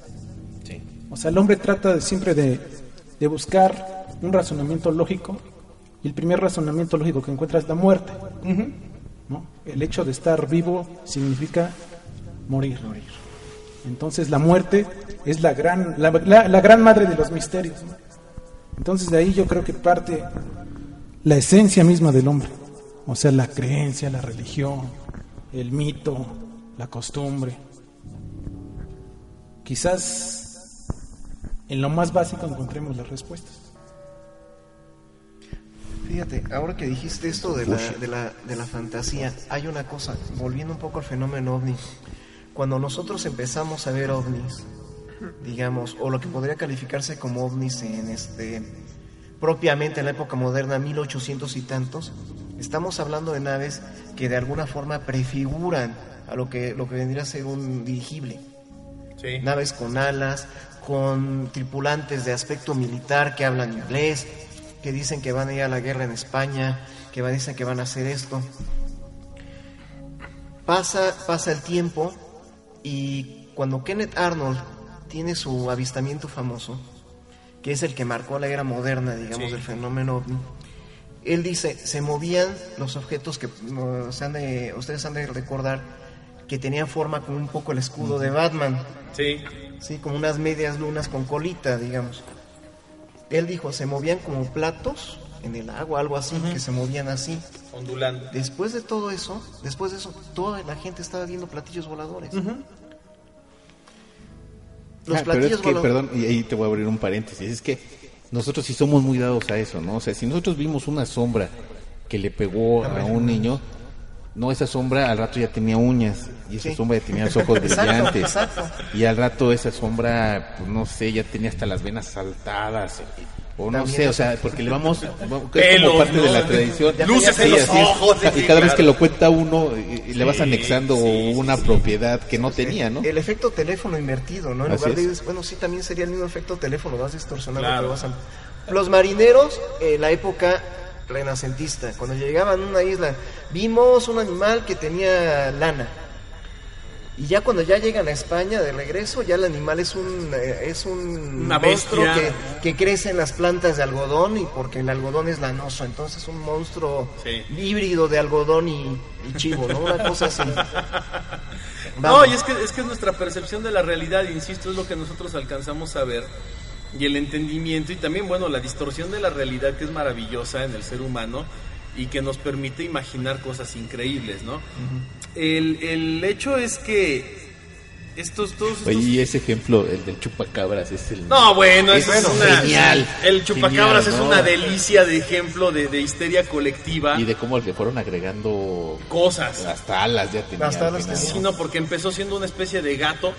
O sea, el hombre trata de, siempre de, de buscar un razonamiento lógico y el primer razonamiento lógico que encuentra es la muerte. ¿no? El hecho de estar vivo significa morir. Entonces la muerte es la gran, la, la- la gran madre de los misterios. ¿no? Entonces de ahí yo creo que parte la esencia misma del hombre. O sea, la creencia, la religión, el mito, la costumbre. Quizás en lo más básico encontremos las respuestas. Fíjate, ahora que dijiste esto de la, de, la, de la fantasía, hay una cosa, volviendo un poco al fenómeno ovni. Cuando nosotros empezamos a ver ovnis, digamos, o lo que podría calificarse como ovnis en este propiamente en la época moderna, 1800 y tantos, estamos hablando de naves que de alguna forma prefiguran a lo que, lo que vendría a ser un dirigible. Sí. Naves con alas, con tripulantes de aspecto militar que hablan inglés, que dicen que van a ir a la guerra en España, que van, dicen que van a hacer esto. Pasa, pasa el tiempo y cuando Kenneth Arnold tiene su avistamiento famoso, que es el que marcó la era moderna, digamos, Sí. del fenómeno ovni, él dice, se movían los objetos que han de- ustedes han de recordar que tenían forma como un poco el escudo de Batman. Sí. Sí, como unas medias lunas con colita, digamos. Él dijo, se movían como platos en el agua, algo así, que se movían así. Ondulando. Después de todo eso, después de eso, toda la gente estaba viendo platillos voladores. Los Ah, pero es platillos que, voladores. perdón, y ahí te voy a abrir un paréntesis, es que nosotros sí somos muy dados a eso, ¿no? O sea, si nosotros vimos una sombra que le pegó a un niño, no, esa sombra al rato ya tenía uñas, y esa Sí. sombra ya tenía los ojos Exacto, brillantes, exacto. y al rato esa sombra, pues no sé, ya tenía hasta las venas saltadas, o no También sé, o sea, porque le vamos, es como parte de la tradición. Luces Sí, en los es. ojos, sí, y cada vez que lo cuenta uno, y- y le vas anexando sí, una propiedad que no tenía, ¿no? El efecto teléfono invertido, ¿no? En Así lugar de, es. bueno, sí, también sería el mismo efecto teléfono, vas distorsionando, Claro. pero vas a- Los marineros, en la época renacentista, cuando llegaban a una isla, vimos un animal que tenía lana. Y ya cuando ya llegan a España de regreso, ya el animal es un eh, es un Una monstruo que, que crece en las plantas de algodón y porque el algodón es lanoso, entonces un monstruo Sí. híbrido de algodón y, y chivo, ¿no? Una cosa así. No, y es que, es que nuestra percepción de la realidad, insisto, es lo que nosotros alcanzamos a ver. Y el entendimiento y también, bueno, la distorsión de la realidad que es maravillosa en el ser humano y que nos permite imaginar cosas increíbles, ¿no? el, el hecho es que estos, todos estos... Oye, y ese ejemplo, el del chupacabras, es el... No, bueno, Es eso es bueno, una... genial, El chupacabras genial, es ¿no? una delicia de ejemplo de, de histeria colectiva. Y de cómo le fueron agregando Cosas. hasta alas ya tenía. Hasta al alas. Sí, no, porque empezó siendo una especie de gato,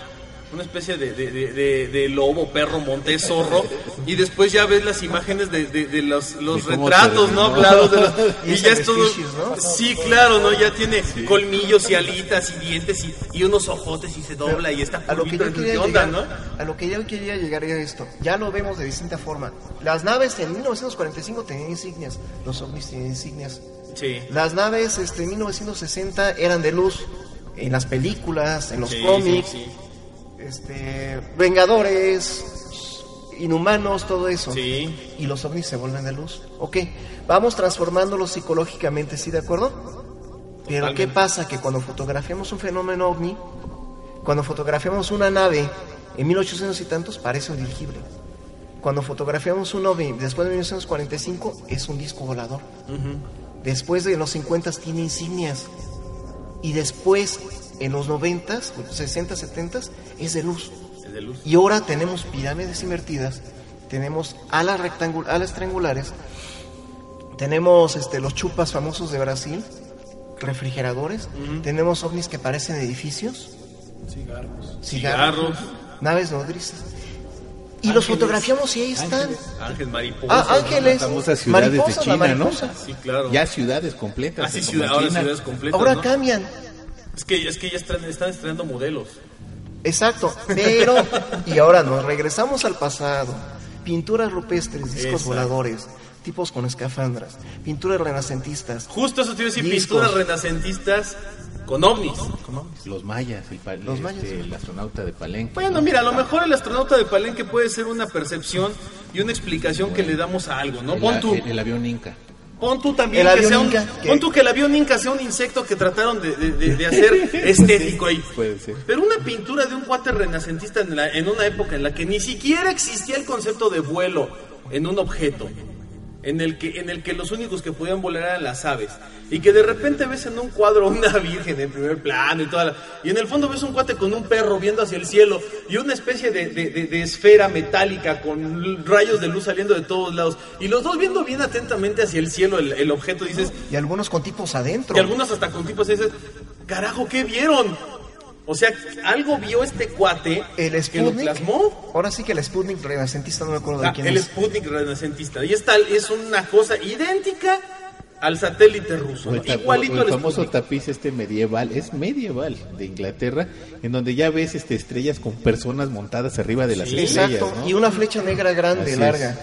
una especie de, de, de- de- de lobo, perro, montés, zorro, y después ya ves las imágenes de, de- de los, los retratos, ¿no? Hablados de los- Y ya es todo... Sí, claro, ¿no? Ya tiene colmillos y alitas y dientes y, y unos ojotes y se dobla y está a lo que yo quería ¿qué onda, llegar, no? a lo que yo quería llegar era esto. Ya lo vemos de distinta forma. Las naves en 1945 tenían insignias, los ovnis tienen insignias. Sí. Las naves este, en 1960 eran de luz en las películas, en los Sí, cómics, sí, sí. Este Vengadores, Inhumanos, todo eso. Sí. Y los ovnis se vuelven de luz. Ok, vamos transformándolos psicológicamente, ¿sí de acuerdo? Pero ¿qué pasa? Que cuando fotografiamos un fenómeno ovni, cuando fotografiamos una nave en 1800 y tantos, parece un dirigible. Cuando fotografiamos un ovni después de 1945, es un disco volador. Después de los 50 tiene insignias. Y después, en los 90, 60, 70, es de luz. Es de luz. Y ahora tenemos pirámides invertidas, tenemos alas, rectangul alas triangulares, tenemos este, los chupas famosos de Brasil, refrigeradores, tenemos ovnis que parecen edificios, Cigarros. cigarros, Cigarros. naves nodrizas. Y los fotografiamos y ahí están. Ángel Mariposa. Ah, ángeles, Las famosas ciudades de China, ¿no? Sí, claro. Ya ciudades completas. Ciudad, en ahora ciudades completas. Ahora ¿no? cambian. Es que, es que ya están, están estrenando modelos. Exacto, pero y ahora nos regresamos al pasado. Pinturas rupestres, discos Exacto. voladores, tipos con escafandras, pinturas renacentistas. Justo eso te iba a decir, Discos. pinturas renacentistas con ovnis. Los mayas, el, Los mayas, este, el astronauta de Palenque. Bueno, mira, a lo mejor el astronauta de Palenque puede ser una percepción y una explicación que le damos a algo, ¿no? el, Pon tú, el- el avión inca. Pon tú también que sea un, ¿qué? pon tú que el avión inca sea un insecto que trataron de, de- de- de hacer estético ahí. Puede ser. Pero una pintura de un cuate renacentista en, la- en una época en la que ni siquiera existía el concepto de vuelo en un objeto, en el que, en el que los únicos que podían volar eran las aves, y que de repente ves en un cuadro una virgen en primer plano y toda la- y en el fondo ves un cuate con un perro viendo hacia el cielo y una especie de, de- de- de esfera metálica con rayos de luz saliendo de todos lados, y los dos viendo bien atentamente hacia el cielo el, el objeto, dices, Y algunos con tipos adentro. y algunos hasta con tipos dices, carajo, ¿qué vieron? O sea, algo vio este cuate El que lo Sputnik. plasmó. Ahora sí que el Sputnik renacentista no me acuerdo de Ah, quién el es. Sputnik renacentista. Y esta es una cosa idéntica al satélite ruso. O ¿no? el, Igualito o el famoso Sputnik. tapiz este medieval, es medieval de Inglaterra, en donde ya ves este estrellas con personas montadas arriba de las Sí. estrellas, Exacto, ¿no? y una flecha negra grande, Así es. larga.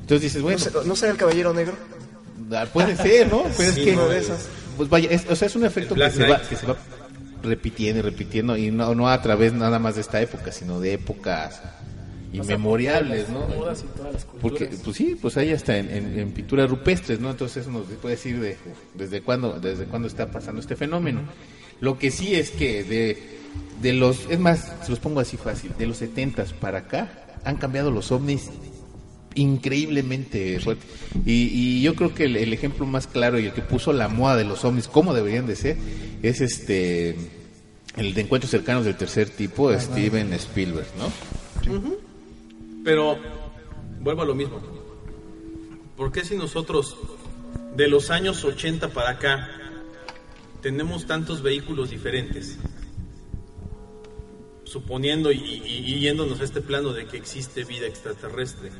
Entonces dices, ¿No, bueno, se- ¿No será el caballero negro? ah, puede ser, ¿no? Pero Sí, es que no, de esas. pues vaya, es, o sea, es un efecto que se, va, que se va repitiendo y repitiendo y no, no a través nada más de esta época, sino de épocas inmemorables, ¿no? Y todas las. Porque, pues sí, pues ahí hasta en, en- en pinturas rupestres, ¿no? Entonces eso nos puede decir de, desde cuándo, desde cuándo está pasando este fenómeno. Lo que sí es que de, de los, es más, se los pongo así fácil, de los 70 para acá han cambiado los ovnis increíblemente fuerte. Y, y yo creo que el, el ejemplo más claro y el que puso la moda de los ovnis, como deberían de ser, es este el de encuentros cercanos del tercer tipo, de Steven Spielberg, ¿no? Pero vuelvo a lo mismo. ¿Por qué si nosotros de los años 80 para acá tenemos tantos vehículos diferentes? Suponiendo y, y- y yéndonos a este plano de que existe vida extraterrestre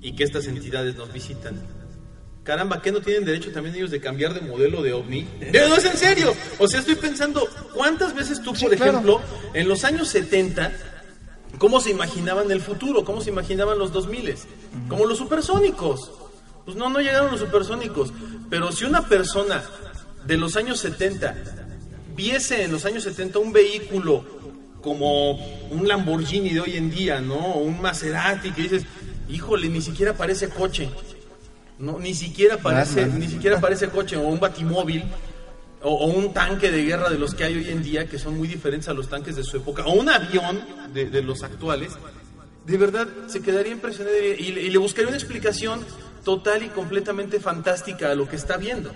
y que estas entidades nos visitan. Caramba, ¿qué no tienen derecho también ellos de cambiar de modelo de ovni? No, no es en serio. O sea, estoy pensando, ¿cuántas veces tú, por ejemplo, en los años 70, cómo se imaginaban el futuro? ¿Cómo se imaginaban los 2000? Como los supersónicos. Pues no, no llegaron los supersónicos. Pero si una persona de los años 70 viese en los años 70 un vehículo como un Lamborghini de hoy en día, ¿no? O un Maserati que dices, híjole, ni siquiera parece coche. No, ni siquiera parece, ni siquiera parece coche o un batimóvil o, o un tanque de guerra de los que hay hoy en día que son muy diferentes a los tanques de su época o un avión de, de los actuales. De verdad se quedaría impresionado y, le- y le buscaría una explicación total y completamente fantástica a lo que está viendo.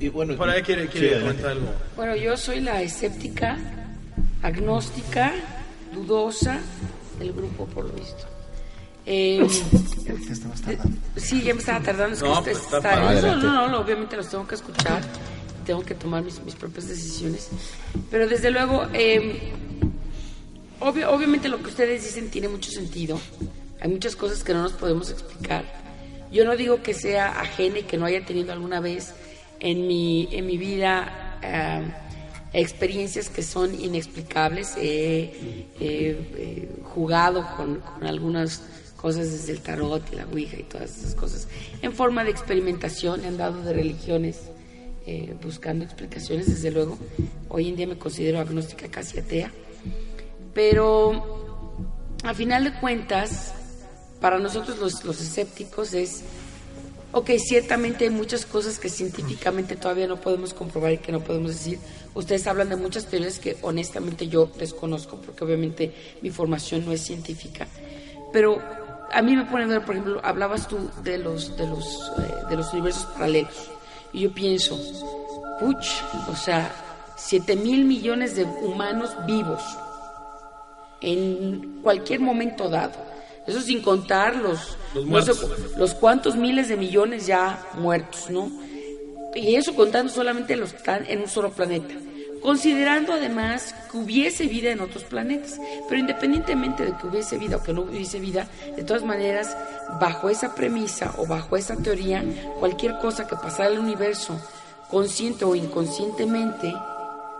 Y bueno, Por ahí quiere, quiere Sí, comentar algo. Bueno, yo soy la escéptica, agnóstica, dudosa del grupo, por lo visto. Eh, Ya te estabas tardando. sí, ya me estaba tardando. Es que No, pues está está- padre. no, Adelante. no, no, obviamente los tengo que escuchar. Tengo que tomar mis, mis propias decisiones. Pero desde luego, eh, obviamente lo que ustedes dicen tiene mucho sentido. Hay muchas cosas que no nos podemos explicar. Yo no digo que sea ajena y que no haya tenido alguna vez en mi, en mi vida eh, experiencias que son inexplicables. He eh, jugado con, con algunas cosas desde el tarot y la ouija y todas esas cosas en forma de experimentación. He andado de religiones eh, buscando explicaciones, desde luego. Hoy en día me considero agnóstica casi atea. Pero a final de cuentas, para nosotros los, los escépticos es, ok, ciertamente hay muchas cosas que científicamente todavía no podemos comprobar y que no podemos decir. Ustedes hablan de muchas teorías que honestamente yo desconozco porque obviamente mi formación no es científica. Pero a mí me pone a ver, por ejemplo, hablabas tú de los, de los, eh, de los universos paralelos. Y yo pienso, puch, o sea, 7 mil millones de humanos vivos en cualquier momento dado. Eso sin contar los, Los no sé, muertos. los cuantos miles de millones ya muertos, ¿no? Y eso contando solamente los que están en un solo planeta. Considerando además que hubiese vida en otros planetas. Pero independientemente de que hubiese vida o que no hubiese vida, de todas maneras, bajo esa premisa o bajo esa teoría, cualquier cosa que pasara el universo, consciente o inconscientemente,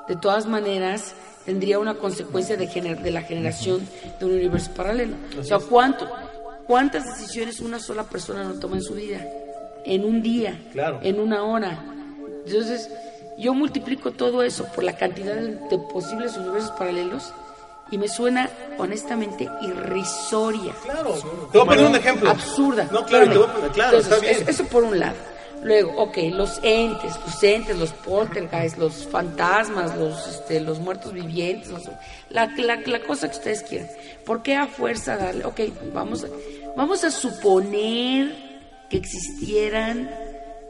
de todas maneras tendría una consecuencia de, gener- de la generación de un universo paralelo. O sea, ¿cuánto, ¿cuántas decisiones una sola persona no toma en su vida? En un día, Claro. en una hora. Entonces, yo multiplico todo eso por la cantidad de, posibles universos paralelos y me suena honestamente irrisoria. Claro. Te voy a poner un ejemplo. Absurda. No, claro, te voy a Espérame. poner, claro, Entonces, está bien. Eso, eso por un lado. Luego, ok, los entes, los entes, los poltergeists, los fantasmas, los, este, los muertos vivientes, los- la, la, la cosa que ustedes quieran. ¿Por qué a fuerza darle? Ok, vamos a, vamos a suponer que existieran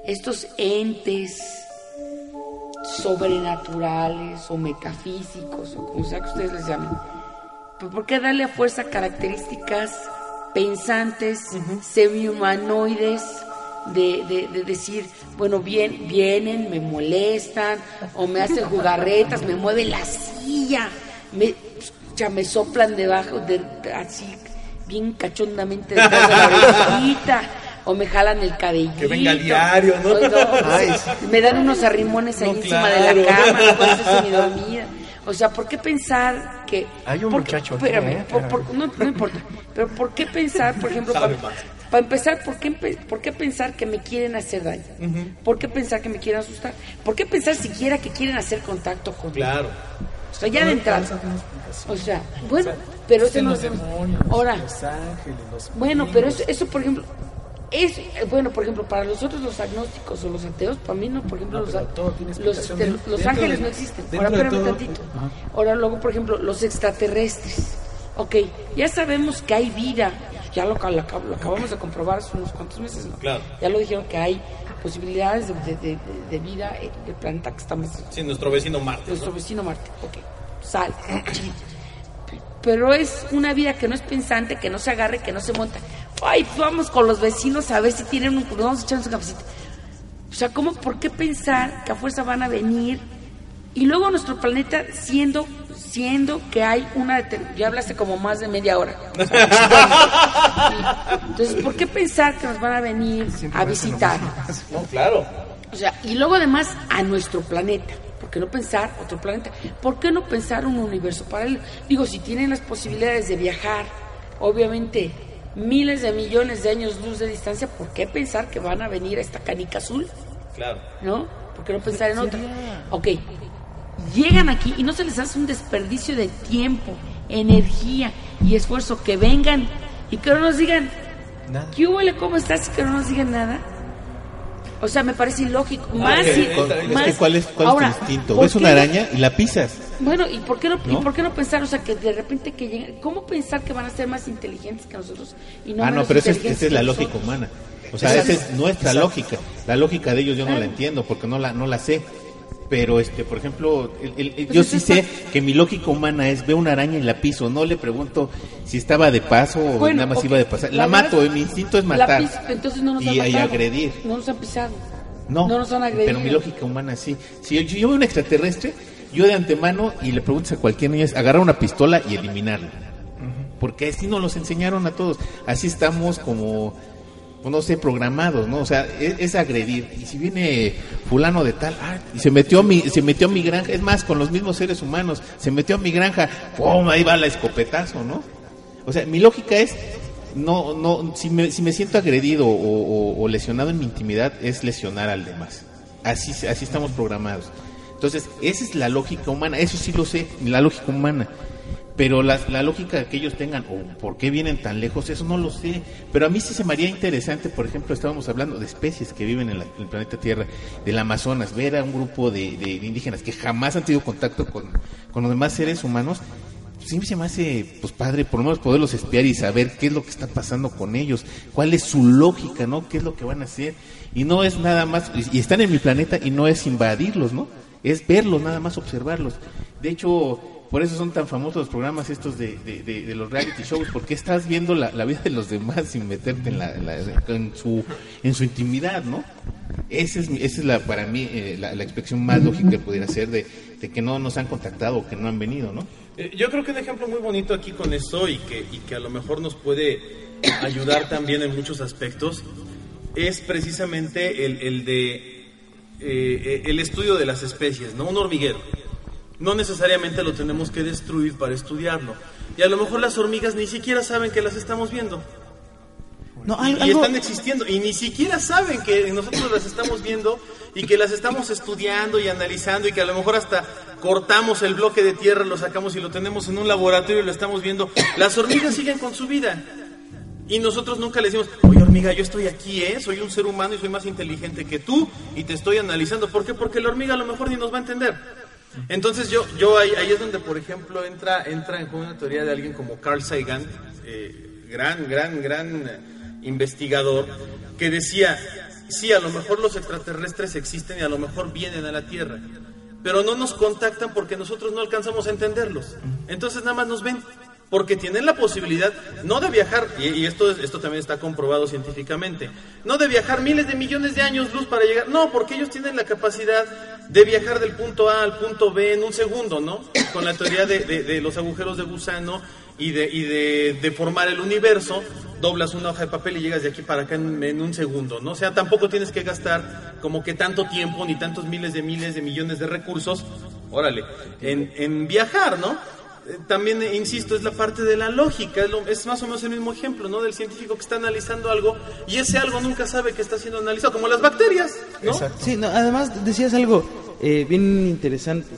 estos entes sobrenaturales o metafísicos o como sea que ustedes les llamen. ¿Pero ¿Por qué darle a fuerza características pensantes, semi-humanoides, de, de- de decir, bueno, bien, vienen, me molestan, o me hacen jugarretas, me mueven la silla, me, ya me soplan debajo, de, así, bien cachondamente detrás de la orejita, o me jalan el cabellito. Que venga al diario, ¿no? O Ay, me dan unos arrimones ahí No, encima claro. de la cama, no puedo estar semidormida. O sea, ¿por qué pensar que... Hay un por qué- muchacho aquí, Espérame, ¿eh? por- por- no, no importa. Pero ¿por qué pensar, por ejemplo, para, empezar, ¿por qué, ¿por qué pensar que me quieren hacer daño? ¿Por qué pensar que me quieren asustar? ¿Por qué pensar siquiera que quieren hacer contacto conmigo? Claro. O sea, ya de entrada. O sea, bueno, pero eso no los es... demonios, Ahora, los ángeles, los bueno, pero eso, eso por ejemplo, es eh, bueno, por ejemplo, para nosotros los agnósticos o los ateos, para mí no, por ejemplo, No, los, pero todo tiene los, ángeles de- no existen. Ahora, espérame todo- tantito. Ajá. Ahora, luego, por ejemplo, los extraterrestres. Ok, ya sabemos que hay vida, ya lo, lo acab- lo acabamos de comprobar hace unos cuantos meses, ¿no? Claro. Ya lo dijeron que hay posibilidades de, de- vida en el planeta que estamos Sí, nuestro vecino Marte. nuestro vecino Marte. Ok, sal. Pero es una vida que no es pensante, que no se agarre, que no se monta. Ay, pues vamos con los vecinos a ver si tienen un... Vamos a echarnos un cafecito. O sea, ¿cómo, por qué pensar que a fuerza van a venir? Y luego nuestro planeta siendo siendo que hay una ya hablaste como más de media hora O sea, entonces ¿por qué pensar que nos van a venir a visitar No, claro. o sea, y luego además a nuestro planeta. ¿Por qué no pensar otro planeta? ¿Por qué no pensar un universo paralelo? Digo, si tienen las posibilidades de viajar, obviamente miles de millones de años luz de distancia, ¿por qué pensar que van a venir a esta canica azul? Claro. ¿No? ¿Por qué no pensar en otra? Ok, llegan aquí y no se les hace un desperdicio de tiempo, energía y esfuerzo que vengan y que no nos digan, Nada. ¿qué huele? ¿Cómo estás? Y que no nos digan nada. O sea, me parece ilógico. Más. Es más- que ¿cuál es, cuál Ahora, es tu instinto? ¿por Ves una no- araña y la pisas. Bueno, ¿y por qué no, ¿No? ¿y por qué no pensar, o sea, que de repente que lleguen, ¿cómo pensar que van a ser más inteligentes que nosotros? Y no ah, no, pero esa es, esa la lógica humana. O sea, esa es nuestra Exacto. lógica. La lógica de ellos yo no la entiendo porque no la, no la sé. Pero, este, por ejemplo, el- el- el- yo sí sé que mi lógica humana es veo una araña y la piso. No le pregunto si estaba de paso o Bueno, nada más iba de pasar. La, mato, eh, mi instinto es La matar. pis- entonces no nos y, agredir. No nos han pisado. No, No nos han agredido. pero mi lógica humana sí. Si yo, yo veo un extraterrestre, yo de antemano, y le preguntas a cualquier niño, es agarrar una pistola y eliminarlo. Porque así nos los enseñaron a todos. Así estamos como, no sé, programados, ¿no? O sea, es, es agredir. Y si viene fulano de tal, ah, y se metió, a mi, se metió a mi granja, es más, con los mismos seres humanos, se metió a mi granja, ¡pum! Ahí va la escopetazo, ¿no? O sea, mi lógica es, no, no, si me, si me siento agredido o, o- lesionado en mi intimidad, es lesionar al demás. Así, así estamos programados. Entonces, esa es la lógica humana, eso sí lo sé, la lógica humana. Pero la, la lógica que ellos tengan, o por qué vienen tan lejos, eso no lo sé. Pero a mí sí se me haría interesante, por ejemplo, estábamos hablando de especies que viven en, la- el planeta Tierra, del Amazonas, ver a un grupo de, de indígenas que jamás han tenido contacto con, con los demás seres humanos, sí se me hace pues padre por lo menos poderlos espiar y saber qué es lo que está pasando con ellos, cuál es su lógica, ¿no? ¿Qué es lo que van a hacer? Y no es nada más, y están en mi planeta y no es invadirlos, ¿no? Es verlos, nada más observarlos. De hecho, por eso son tan famosos los programas estos de, los reality shows, porque estás viendo la, vida de los demás sin meterte en, la, en, su, en su intimidad, ¿no? Esa es, esa es la, para mí eh, la, la más lógica que pudiera ser de que no nos han contactado o que no han venido, ¿no? Eh, Yo creo que un ejemplo muy bonito aquí con esto y que, y que a lo mejor nos puede ayudar también en muchos aspectos es precisamente el, el de eh, el estudio de las especies, ¿no? Un hormiguero. No necesariamente lo tenemos que destruir para estudiarlo. Y a lo mejor las hormigas ni siquiera saben que las estamos viendo. No, Y, al- y algo- están existiendo y ni siquiera saben que nosotros las estamos viendo y que las estamos estudiando y analizando y que a lo mejor hasta cortamos el bloque de tierra, lo sacamos y lo tenemos en un laboratorio y lo estamos viendo. Las hormigas siguen con su vida. Y nosotros nunca le decimos, oye hormiga, yo estoy aquí, ¿eh? soy un ser humano y soy más inteligente que tú y te estoy analizando. ¿Por qué? Porque la hormiga a lo mejor ni nos va a entender. Entonces yo, yo ahí, ahí es donde, por ejemplo, entra, entra en juego una teoría de alguien como Carl Sagan, eh, gran, gran, gran investigador, que decía, sí, a lo mejor los extraterrestres existen y a lo mejor vienen a la Tierra, pero no nos contactan porque nosotros no alcanzamos a entenderlos. Entonces nada más nos ven. Porque tienen la posibilidad no de viajar, y, esto, es- esto también está comprobado científicamente, no de viajar miles de millones de años luz para llegar, no, porque ellos tienen la capacidad de viajar del punto A al punto B en un segundo, ¿no? Con la teoría de, de- de los agujeros de gusano y de, y de, de formar el universo, doblas una hoja de papel y llegas de aquí para acá en, en un segundo, ¿no? O sea, tampoco tienes que gastar como que tanto tiempo ni tantos miles de miles de millones de recursos, órale, en, en viajar, ¿no? También, eh, insisto, es la parte de la lógica, es, lo- es más o menos el mismo ejemplo, ¿no? Del científico que está analizando algo y ese algo nunca sabe que está siendo analizado, como las bacterias, ¿no? Sí, no, además decías algo eh, bien interesante.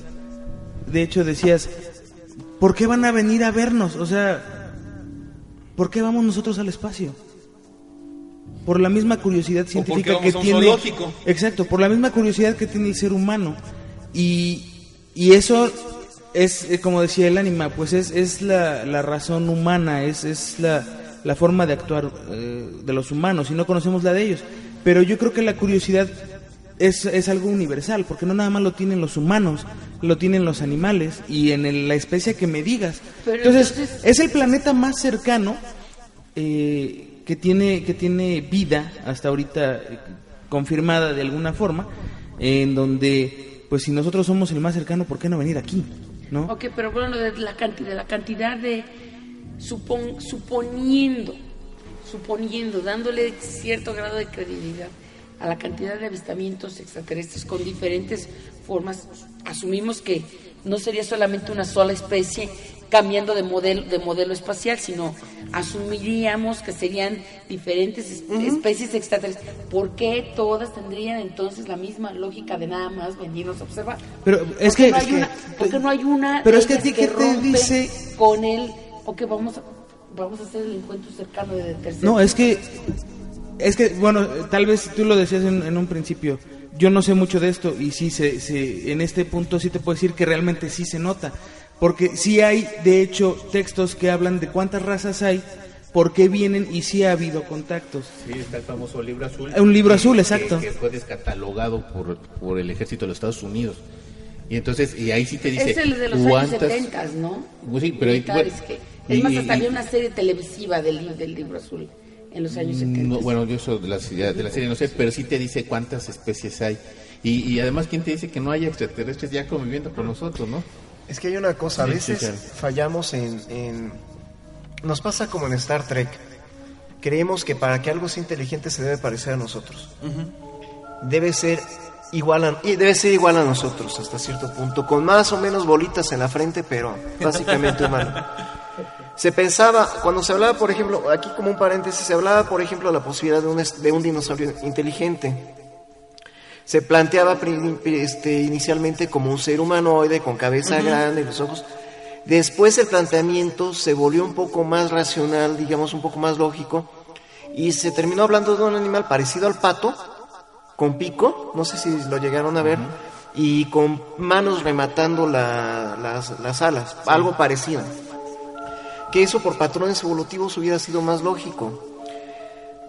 De hecho decías, ¿por qué van a venir a vernos? O sea, ¿por qué vamos nosotros al espacio? Por la misma curiosidad científica que vamos a un tiene. zoológico. Exacto, por la misma curiosidad que tiene el ser humano. Y, y eso es, eh, como decía el ánima, pues es, es la, la razón humana, es, es la, la forma de actuar eh, de los humanos y no conocemos la de ellos. Pero yo creo que la curiosidad es, es algo universal, porque no nada más lo tienen los humanos, lo tienen los animales y en el- la especie que me digas. Entonces- es el planeta más cercano eh, que tiene que tiene vida hasta ahorita eh, confirmada de alguna forma, en donde, pues si nosotros somos el más cercano, ¿por qué no venir aquí? ¿No? Ok, pero bueno, de la cantidad, la cantidad de supon- suponiendo, suponiendo, dándole cierto grado de credibilidad a la cantidad de avistamientos extraterrestres con diferentes formas, asumimos que no sería solamente una sola especie cambiando de modelo, de modelo espacial, sino asumiríamos que serían diferentes es- especies extraterrestres. ¿Por qué todas tendrían entonces la misma lógica de nada más venirnos a observar? Pero ¿Por es que- no hay que- una, por qué no hay una Pero es que a ti, ¿qué te dice? con él o que vamos a, vamos a hacer el encuentro cercano de tercer No, es que, es que, bueno, tal vez tú lo decías en, en un principio. Yo no sé mucho de esto y sí, se, se- en este punto sí te puedo decir que realmente sí se nota. Porque sí hay, de hecho, textos que hablan de cuántas razas hay, por qué vienen y sí ha habido contactos. Sí, está el famoso libro azul. Un libro que- azul, que- exacto. Que, fue descatalogado por, por el ejército de los Estados Unidos. Y entonces, y ahí sí te dice es el de los años cuántas... 70, ¿no? Pues sí, pero ahí- Militares bueno, que- es más, y- hasta y- había una serie televisiva del, del libro azul en los años 70. No, bueno, yo soy de la, de la serie no sé, pero sí te dice cuántas especies hay. Y, y además, ¿quién te dice que no haya extraterrestres ya conviviendo con nosotros, no? Es que hay una cosa, a veces sí, fallamos en, en- Nos pasa como en Star Trek. Creemos que para que algo sea inteligente se debe parecer a nosotros. Debe ser igual a, y debe ser igual a nosotros hasta cierto punto, con más o menos bolitas en la frente, pero básicamente humano. Se pensaba, cuando se hablaba, por ejemplo, aquí como un paréntesis, se hablaba, por ejemplo, de la posibilidad de un, de un dinosaurio inteligente. Se planteaba este, inicialmente como un ser humanoide con cabeza grande y los ojos. Después el planteamiento se volvió un poco más racional, digamos un poco más lógico, y se terminó hablando de un animal parecido al pato, con pico, no sé si lo llegaron a ver, y con manos rematando la- las, las alas, algo parecido. Que eso por patrones evolutivos hubiera sido más lógico.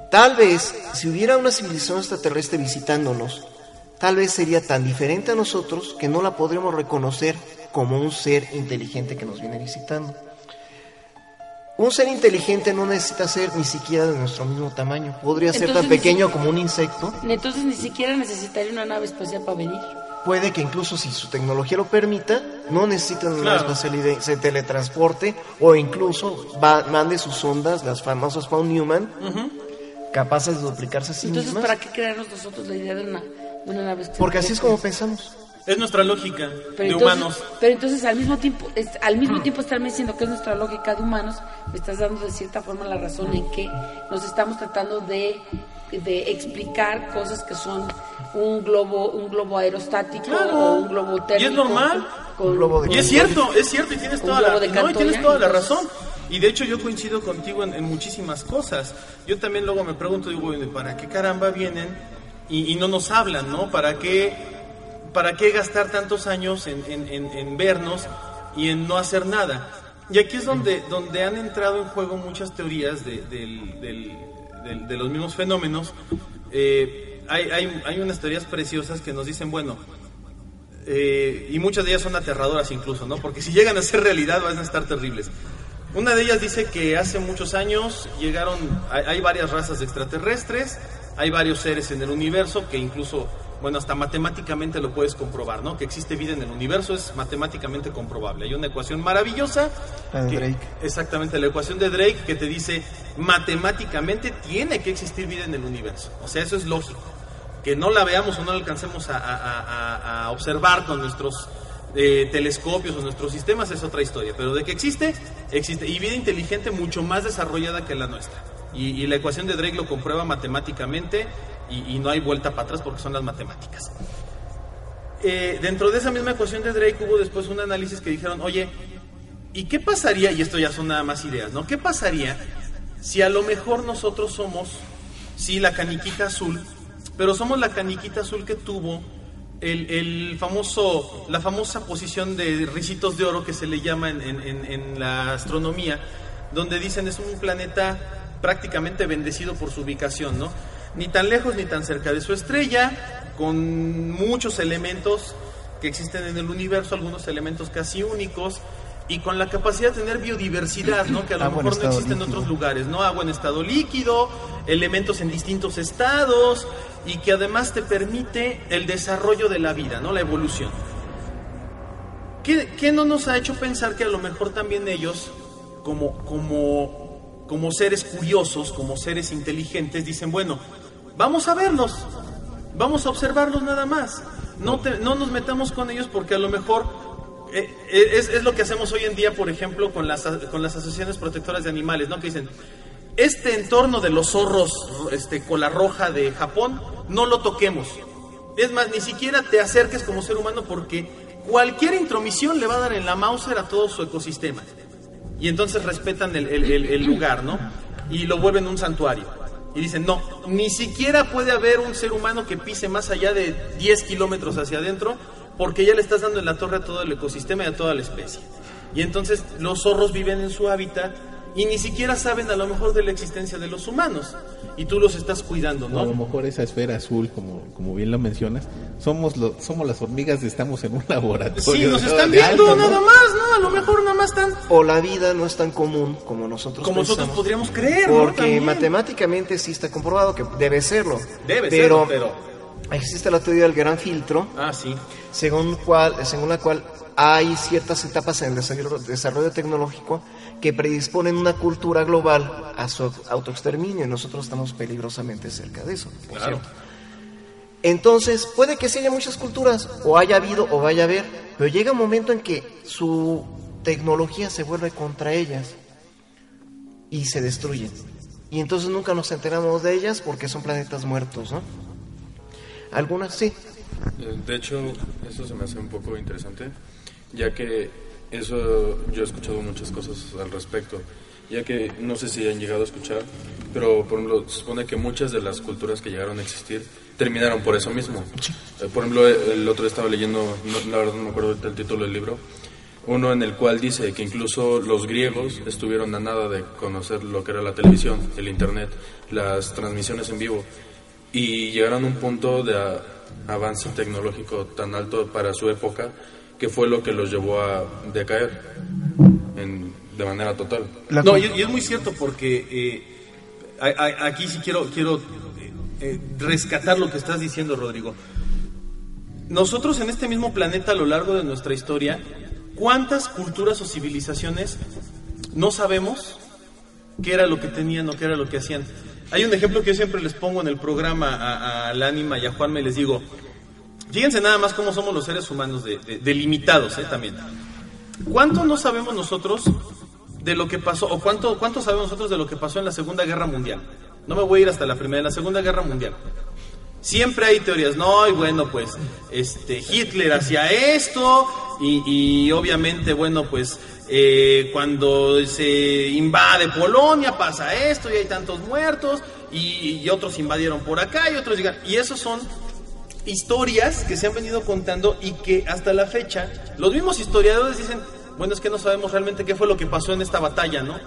Tal vez, si hubiera una civilización extraterrestre visitándonos, tal vez sería tan diferente a nosotros que no la podremos reconocer como un ser inteligente que nos viene visitando. Un ser inteligente no necesita ser ni siquiera de nuestro mismo tamaño. Podría ser tan Entonces, pequeño como un insecto. Entonces ni siquiera necesitaría una nave espacial para venir. puede que incluso si su tecnología lo permita, no necesiten una Claro. espacialidad, se teletransporte o incluso va- mande sus ondas, las famosas Found Newman, capaces de duplicarse a sí Entonces, mismas. ¿para qué crearnos nosotros la idea de una, Porque así es como pensamos. Es nuestra lógica Pero de entonces, humanos. pero entonces al mismo tiempo, es- al mismo tiempo estarme diciendo que es nuestra lógica de humanos, me estás dando de cierta forma la razón en que nos estamos tratando de, de explicar cosas que son un globo, un globo aerostático Claro. o un globo térmico. Y es normal. con- Un globo de- Y es cierto, es cierto, y tienes toda la, no, y tienes toda la entonces- razón. Y de hecho yo coincido contigo en, en muchísimas cosas. Yo también luego me pregunto, digo, "Oye, ¿para qué caramba vienen y, y no nos hablan, no? ¿Para qué, para qué gastar tantos años en, en- en- en vernos y en no hacer nada? Y aquí es donde, donde han entrado en juego muchas teorías de, del- del- del- de los mismos fenómenos. Eh, hay, hay, hay unas teorías preciosas que nos dicen, bueno, eh, y muchas de ellas son aterradoras incluso, ¿no? Porque si llegan a ser realidad van a estar terribles. Una de ellas dice que hace muchos años llegaron, hay, hay varias razas de extraterrestres, hay varios seres en el universo que incluso, bueno, hasta matemáticamente lo puedes comprobar, ¿no? Que existe vida en el universo es matemáticamente comprobable. Hay una ecuación maravillosa. La de que- Drake. Exactamente, la ecuación de Drake que te dice matemáticamente tiene que existir vida en el universo. O sea, eso es lógico que no la veamos o no la alcancemos a, a- a- a- a observar con nuestros eh, telescopios o nuestros sistemas es otra historia. Pero de que existe, existe. Y vida inteligente mucho más desarrollada que la nuestra. Y, la ecuación de Drake lo comprueba matemáticamente y, no hay vuelta para atrás porque son las matemáticas. Eh, dentro de esa misma ecuación de Drake hubo después un análisis que dijeron, oye, ¿y qué pasaría? Y esto ya son nada más ideas, ¿no? ¿Qué pasaría si a lo mejor nosotros somos, sí, la caniquita azul, pero somos la caniquita azul que tuvo el, el famoso, la famosa posición de ricitos de oro que se le llama en- en la astronomía, donde dicen es un planeta prácticamente bendecido por su ubicación, ¿no? Ni tan lejos ni tan cerca de su estrella, con muchos elementos que existen en el universo, algunos elementos casi únicos, y con la capacidad de tener biodiversidad, ¿no? Que a lo Agua en mejor no existe en otros lugares, ¿no? Agua en estado líquido, elementos en distintos estados, y que además te permite el desarrollo de la vida, ¿no? La evolución. ¿Qué, qué no nos ha hecho pensar que a lo mejor también ellos, como, como, como seres curiosos, como seres inteligentes, dicen, bueno, vamos a verlos, vamos a observarlos nada más. No, te- no nos metamos con ellos porque a lo mejor eh, eh, es, lo que hacemos hoy en día, por ejemplo, con las, con las asociaciones protectoras de animales, ¿no? Que dicen, este entorno de los zorros este, cola roja de Japón, no lo toquemos. Es más, ni siquiera te acerques como ser humano porque cualquier intromisión le va a dar en la Mauser a todo su ecosistema. Y entonces respetan el, el- lugar, ¿no? Y lo vuelven un santuario. Y dicen, no, ni siquiera puede haber un ser humano que pise más allá de 10 kilómetros hacia adentro porque ya le estás dando en la torre a todo el ecosistema y a toda la especie. Y entonces los zorros viven en su hábitat y ni siquiera saben a lo mejor de la existencia de los humanos. Y tú los estás cuidando, O a lo ¿no? mejor esa esfera azul, como, como bien lo mencionas, somos lo- somos las hormigas, estamos en un laboratorio. Sí, nos están viendo ¿no? nada más, ¿no? A lo mejor nada más están O la vida no es tan común como nosotros como nosotros podríamos creer, ¿no? Porque matemáticamente sí está comprobado que debe serlo. Debe pero serlo, pero... existe la teoría del gran filtro, Ah, sí. según, cual, según la cual hay ciertas etapas en el desarrollo, tecnológico que predisponen una cultura global a su autoexterminio y nosotros estamos peligrosamente cerca de eso. por Claro. cierto. Entonces, puede que sí haya muchas culturas, o haya habido o vaya a haber, pero llega un momento en que su tecnología se vuelve contra ellas y se destruyen. Y entonces nunca nos enteramos de ellas porque son planetas muertos, ¿no? Algunas sí. Eh, De hecho, eso se me hace un poco interesante, ya que eso yo he escuchado muchas cosas al respecto, ya que no sé si han llegado a escuchar, pero por ejemplo, se supone que muchas de las culturas que llegaron a existir terminaron por eso mismo. Eh, Por ejemplo, el otro estaba leyendo, no- la verdad no me acuerdo del título del libro, uno en el cual dice que incluso los griegos estuvieron a nada de conocer lo que era la televisión, el internet, las transmisiones en vivo y llegaron a un punto de avance tecnológico tan alto para su época que fue lo que los llevó a decaer en- de manera total. No, y, y es muy cierto porque eh, a- a- aquí sí quiero, quiero eh, rescatar lo que estás diciendo, Rodrigo. nosotros en este mismo planeta a lo largo de nuestra historia, ¿cuántas culturas o civilizaciones no sabemos qué era lo que tenían o qué era lo que hacían? Hay un ejemplo que yo siempre les pongo en el programa a, a al Ánima y a Juan, me les digo, fíjense nada más cómo somos los seres humanos de, de- delimitados ¿eh? también. ¿Cuánto no sabemos nosotros de lo que pasó, o cuánto, cuánto sabemos nosotros de lo que pasó en la Segunda Guerra Mundial? No me voy a ir hasta la primera, en la Segunda Guerra Mundial. Siempre hay teorías, no, y bueno, pues este Hitler hacía esto, y, obviamente, bueno, pues eh, cuando se invade Polonia pasa esto, y hay tantos muertos, y, y otros invadieron por acá, y otros llegan. Y esos son historias que se han venido contando y que hasta la fecha los mismos historiadores dicen, bueno, es que no sabemos realmente qué fue lo que pasó en esta batalla, ¿no?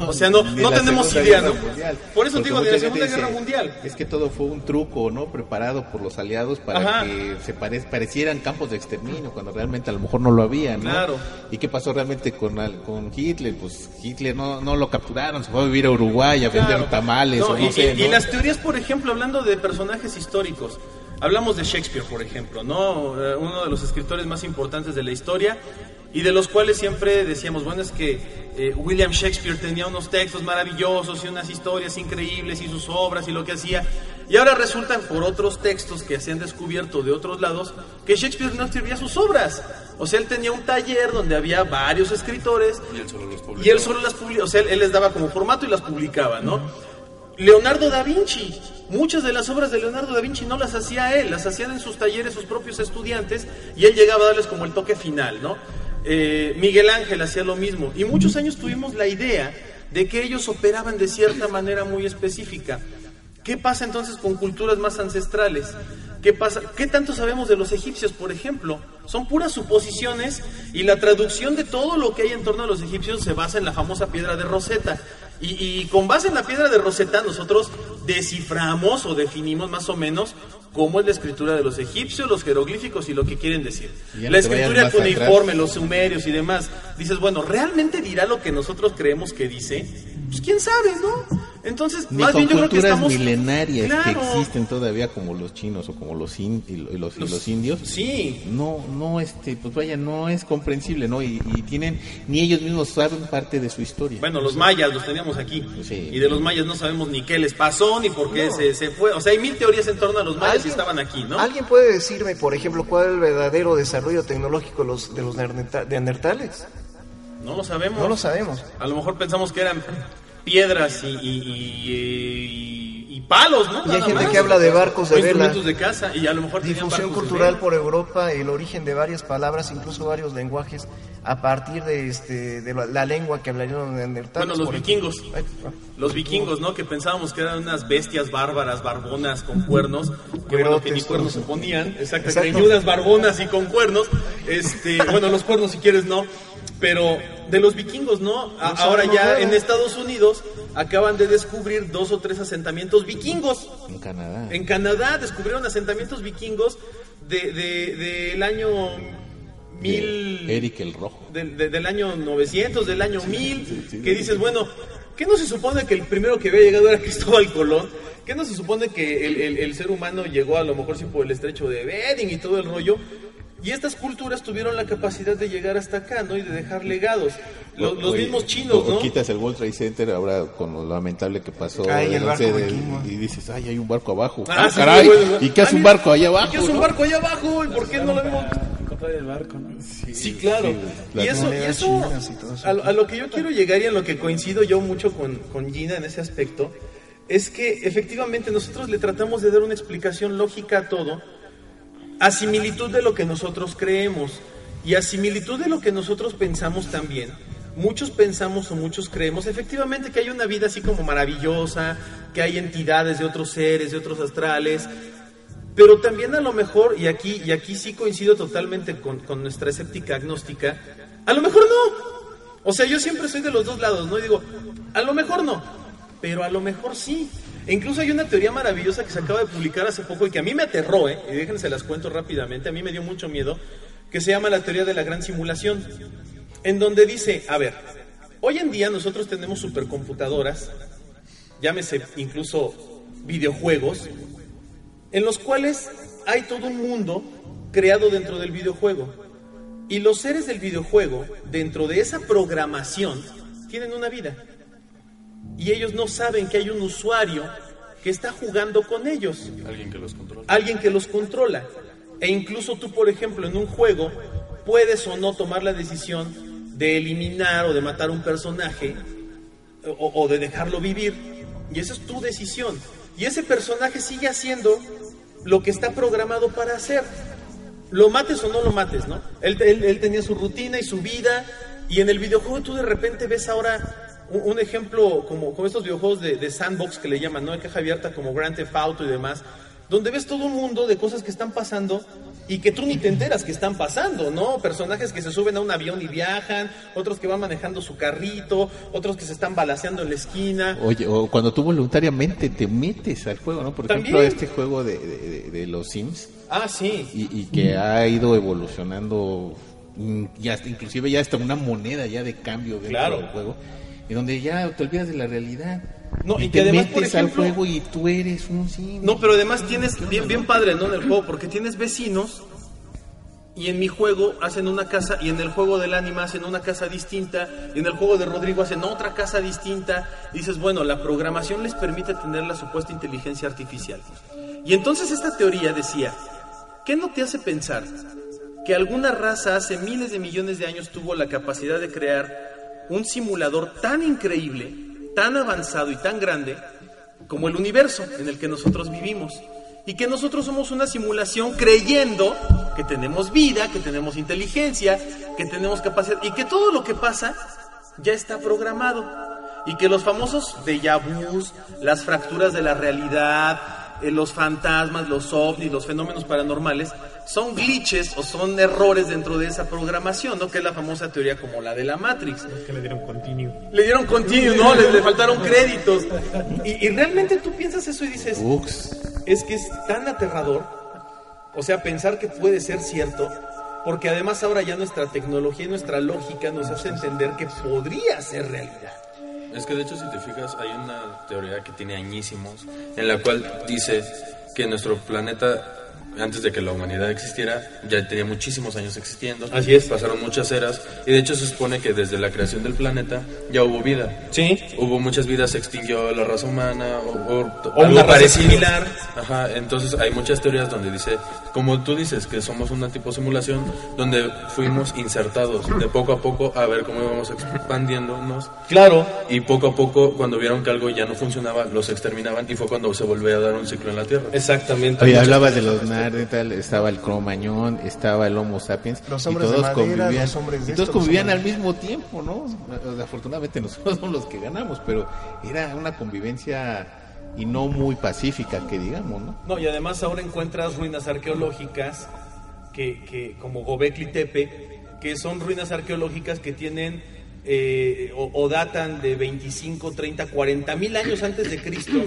O sea, no, no tenemos idea, ¿no? Mundial. Por eso Porque digo, de la Segunda Guerra dice, Mundial. Es que todo fue un truco, ¿no? Preparado por los aliados para Ajá. que se pare- parecieran campos de exterminio, cuando realmente a lo mejor no lo había, ¿no? Claro. ¿Y qué pasó realmente con, con Hitler? Pues Hitler no, no lo capturaron, se fue a vivir a Uruguay a vender tamales No, o no y, sé, y- las teorías, por ejemplo, hablando de personajes históricos, hablamos de Shakespeare, por ejemplo, ¿no? Eh, Uno de los escritores más importantes de la historia y de los cuales siempre decíamos, bueno, es que eh, William Shakespeare tenía unos textos maravillosos y unas historias increíbles y sus obras y lo que hacía. Y ahora resultan por otros textos que se han descubierto de otros lados que Shakespeare no escribía sus obras. O sea, él tenía un taller donde había varios escritores Y él solo los publicó. y él solo las publicaba, o sea, él les daba como formato y las publicaba, ¿no? Leonardo da Vinci, muchas de las obras de Leonardo da Vinci no las hacía él, las hacían en sus talleres sus propios estudiantes y él llegaba a darles como el toque final, ¿no? Eh, Miguel Ángel hacía lo mismo y muchos años tuvimos la idea de que ellos operaban de cierta manera muy específica. ¿Qué pasa entonces con culturas más ancestrales? ¿Qué pasa? ¿Qué tanto sabemos de los egipcios, por ejemplo? Son puras suposiciones y la traducción de todo lo que hay en torno a los egipcios se basa en la famosa piedra de Rosetta. Y, y con base en la piedra de Rosetta nosotros desciframos o definimos más o menos cómo es la escritura de los egipcios, los jeroglíficos y lo que quieren decir. No La escritura cuneiforme, los sumerios y demás. Dices, bueno, ¿realmente dirá lo que nosotros creemos que dice? Pues quién sabe, ¿no? Entonces, Ni más con bien yo creo que culturas estamos... milenarias que existen todavía como los chinos o como los, in- y lo- y los, y los indios Sí, no no este pues vaya no es comprensible no y, y tienen ni ellos mismos saben parte de su historia Bueno, los mayas los teníamos aquí. Sí. Y de los mayas no sabemos ni qué les pasó, ni por qué se, se fue. O sea, hay mil teorías en torno a los mayas ¿Alguien- estaban aquí, ¿no? ¿Alguien puede decirme, por ejemplo, cuál es el verdadero desarrollo tecnológico de los, de los neanderta- neandertales? No lo sabemos. No lo sabemos. A lo mejor pensamos que eran piedras y, y- y- y- y palos, ¿no? Y hay gente más. que habla de barcos de O vela. instrumentos de casa y a lo mejor Difusión cultural por Europa, el origen de varias palabras, incluso varios lenguajes, a partir de, este, de la, la lengua que hablarían los neandertales. Bueno, los vikingos. ah. Los vikingos, ¿no? Que pensábamos que eran unas bestias bárbaras, barbonas, con cuernos. Que bueno, que ni cuernos se ponían. Exacto, Exacto. greñudas, barbonas y con cuernos. Este, bueno, los cuernos si quieres no. Pero de los vikingos, ¿no? A- ahora ya en Estados Unidos acaban de descubrir dos o tres asentamientos vikingos. en Canadá En Canadá descubrieron asentamientos vikingos de, de- del año mil... de Eric el Rojo del, de- del año 900, del año 1000, que dices, bueno, ¿qué no se supone que el primero que había llegado era Cristóbal Colón? ¿Qué no se supone que el, el- el ser humano llegó a lo mejor sí por el estrecho de Bering y todo el rollo? Y estas culturas tuvieron la capacidad de llegar hasta acá, ¿no? Y de dejar legados. Los, los Oye, mismos chinos, ¿no? quitas el World Trade Center ahora con lo lamentable que pasó Ay, el barco 11 de- vikingo. y dices ay hay un barco abajo Ah, Ah, sí, caray y qué hace Ah, un mira, barco allá ¿y abajo qué hace un no? barco allá abajo? ¿Y por qué no lo vemos? Encontrar el barco, ¿no? Sí, claro. sí, y eso, y eso y a lo que yo quiero llegar y a lo que coincido yo mucho con, con Gina en ese aspecto, es que efectivamente nosotros le tratamos de dar una explicación lógica a todo, a similitud de lo que nosotros creemos y a similitud de lo que nosotros pensamos también. Muchos pensamos o muchos creemos efectivamente que hay una vida así como maravillosa, que hay entidades de otros seres, de otros astrales, pero también a lo mejor, y aquí, y aquí sí coincido totalmente con, con nuestra escéptica agnóstica, a lo mejor no. O sea, yo siempre soy de los dos lados, ¿no? Digo, a lo mejor no, pero a lo mejor sí. E incluso hay una teoría maravillosa que se acaba de publicar hace poco y que a mí me aterró, ¿eh? Y déjense las cuento rápidamente, a mí me dio mucho miedo, que se llama la teoría de la gran simulación, en donde dice, a ver, hoy en día nosotros tenemos supercomputadoras, llámese incluso videojuegos, en los cuales hay todo un mundo creado dentro del videojuego. Y los seres del videojuego, dentro de esa programación, tienen una vida. Y ellos no saben que hay un usuario que está jugando con ellos. Alguien que los controla. Alguien que los controla. E incluso tú, por ejemplo, en un juego, puedes o no tomar la decisión de eliminar o de matar un personaje o, o de dejarlo vivir. Y esa es tu decisión. Y ese personaje sigue haciendo lo que está programado para hacer. Lo mates o no lo mates, ¿no? Él, él- él tenía su rutina y su vida. Y en el videojuego tú de repente ves ahora un, un ejemplo como, como estos videojuegos de, de sandbox que le llaman, ¿no? De caja abierta como Grand Theft Auto y demás. Donde ves todo un mundo de cosas que están pasando y que tú ni te enteras que están pasando, ¿no? Personajes que se suben a un avión y viajan, otros que van manejando su carrito, otros que se están balaseando en la esquina. Oye, o cuando tú voluntariamente te metes al juego, ¿no? Por ejemplo, este juego de, de- los Sims Ah, sí. y, y que ha ido evolucionando, ya hasta- inclusive ya hasta una moneda ya de cambio dentro Claro. del juego, y donde ya te olvidas de la realidad. No, y te que además, metes por ejemplo- al juego y tú eres un Sim. No, pero además tienes bien, bien padre, ¿no? En el juego, porque tienes vecinos y en mi juego hacen una casa y en el juego del anima hacen una casa distinta y en el juego de Rodrigo hacen otra casa distinta. Y dices, bueno, la programación les permite tener la supuesta inteligencia artificial. Y entonces esta teoría decía, ¿qué no te hace pensar que alguna raza hace miles de millones de años tuvo la capacidad de crear un simulador tan increíble, tan avanzado y tan grande como el universo en el que nosotros vivimos? Y que nosotros somos una simulación creyendo que tenemos vida, que tenemos inteligencia, que tenemos capacidad y que todo lo que pasa ya está programado. Y que los famosos déjà vus, las fracturas de la realidad, los fantasmas, los ovnis, los fenómenos paranormales, son glitches o son errores dentro de esa programación, ¿no? Que es la famosa teoría como la de la Matrix. Que le dieron continuo. Le dieron continuo, ¿no? Le, le faltaron créditos. Y, y realmente tú piensas eso y dices, Ux. es que es tan aterrador, o sea, pensar que puede ser cierto, porque además ahora ya nuestra tecnología y nuestra lógica nos hace entender que podría ser realidad. Es que de hecho si te fijas hay una teoría que tiene añísimos en la cual dice que nuestro planeta antes de que la humanidad existiera ya tenía muchísimos años existiendo. Así es. Pasaron muchas eras y de hecho se supone que desde la creación del planeta ya hubo vida. Sí. Hubo muchas vidas, se extinguió la raza humana o, o, O algo una raza parecido. similar. Ajá, entonces hay muchas teorías donde dice, como tú dices, que somos una tipo simulación donde fuimos insertados de poco a poco a ver cómo íbamos expandiéndonos Claro. y poco a poco, cuando vieron que algo ya no funcionaba, los exterminaban y fue cuando se volvió a dar un ciclo en la Tierra. Exactamente. Oye, hablabas de los Neandertal, estaba el Cromañón, estaba el Homo sapiens. Los y hombres de todos madera, convivían, los hombres de y todos convivían hombres- al mismo tiempo, ¿no? Afortunadamente nosotros somos los que ganamos, pero era una convivencia y no muy pacífica, que digamos, ¿no? No, y además ahora encuentras ruinas arqueológicas que, que como Gobekli Tepe, que son ruinas arqueológicas que tienen eh, o, o datan de 25, 30, 40 mil años antes de Cristo,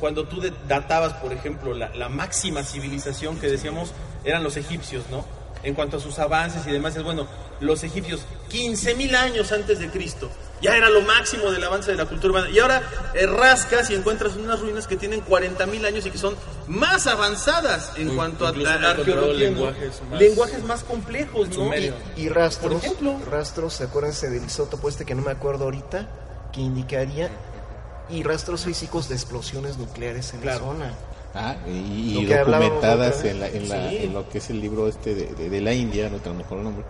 cuando tú de- databas, por ejemplo, la, la máxima civilización que decíamos eran los egipcios, ¿no? En cuanto a sus avances y demás, es bueno, los egipcios, 15 mil años antes de Cristo, ya era lo máximo del avance de la cultura humana. Y ahora eh, rascas y encuentras unas ruinas que tienen 40 mil años y que son más avanzadas en cuanto a, incluso a- han encontrado arqueología. lenguajes más- lenguajes más complejos, ¿no? Y rastros, Por ejemplo. rastros, acuérdense del isótopo este que no me acuerdo ahorita, que indicaría, y rastros físicos de explosiones nucleares en Claro. la zona. Ah, y, documentadas en, la, en, la- Sí. en lo que es el libro este de, de- de la India, no tengo mejor nombre,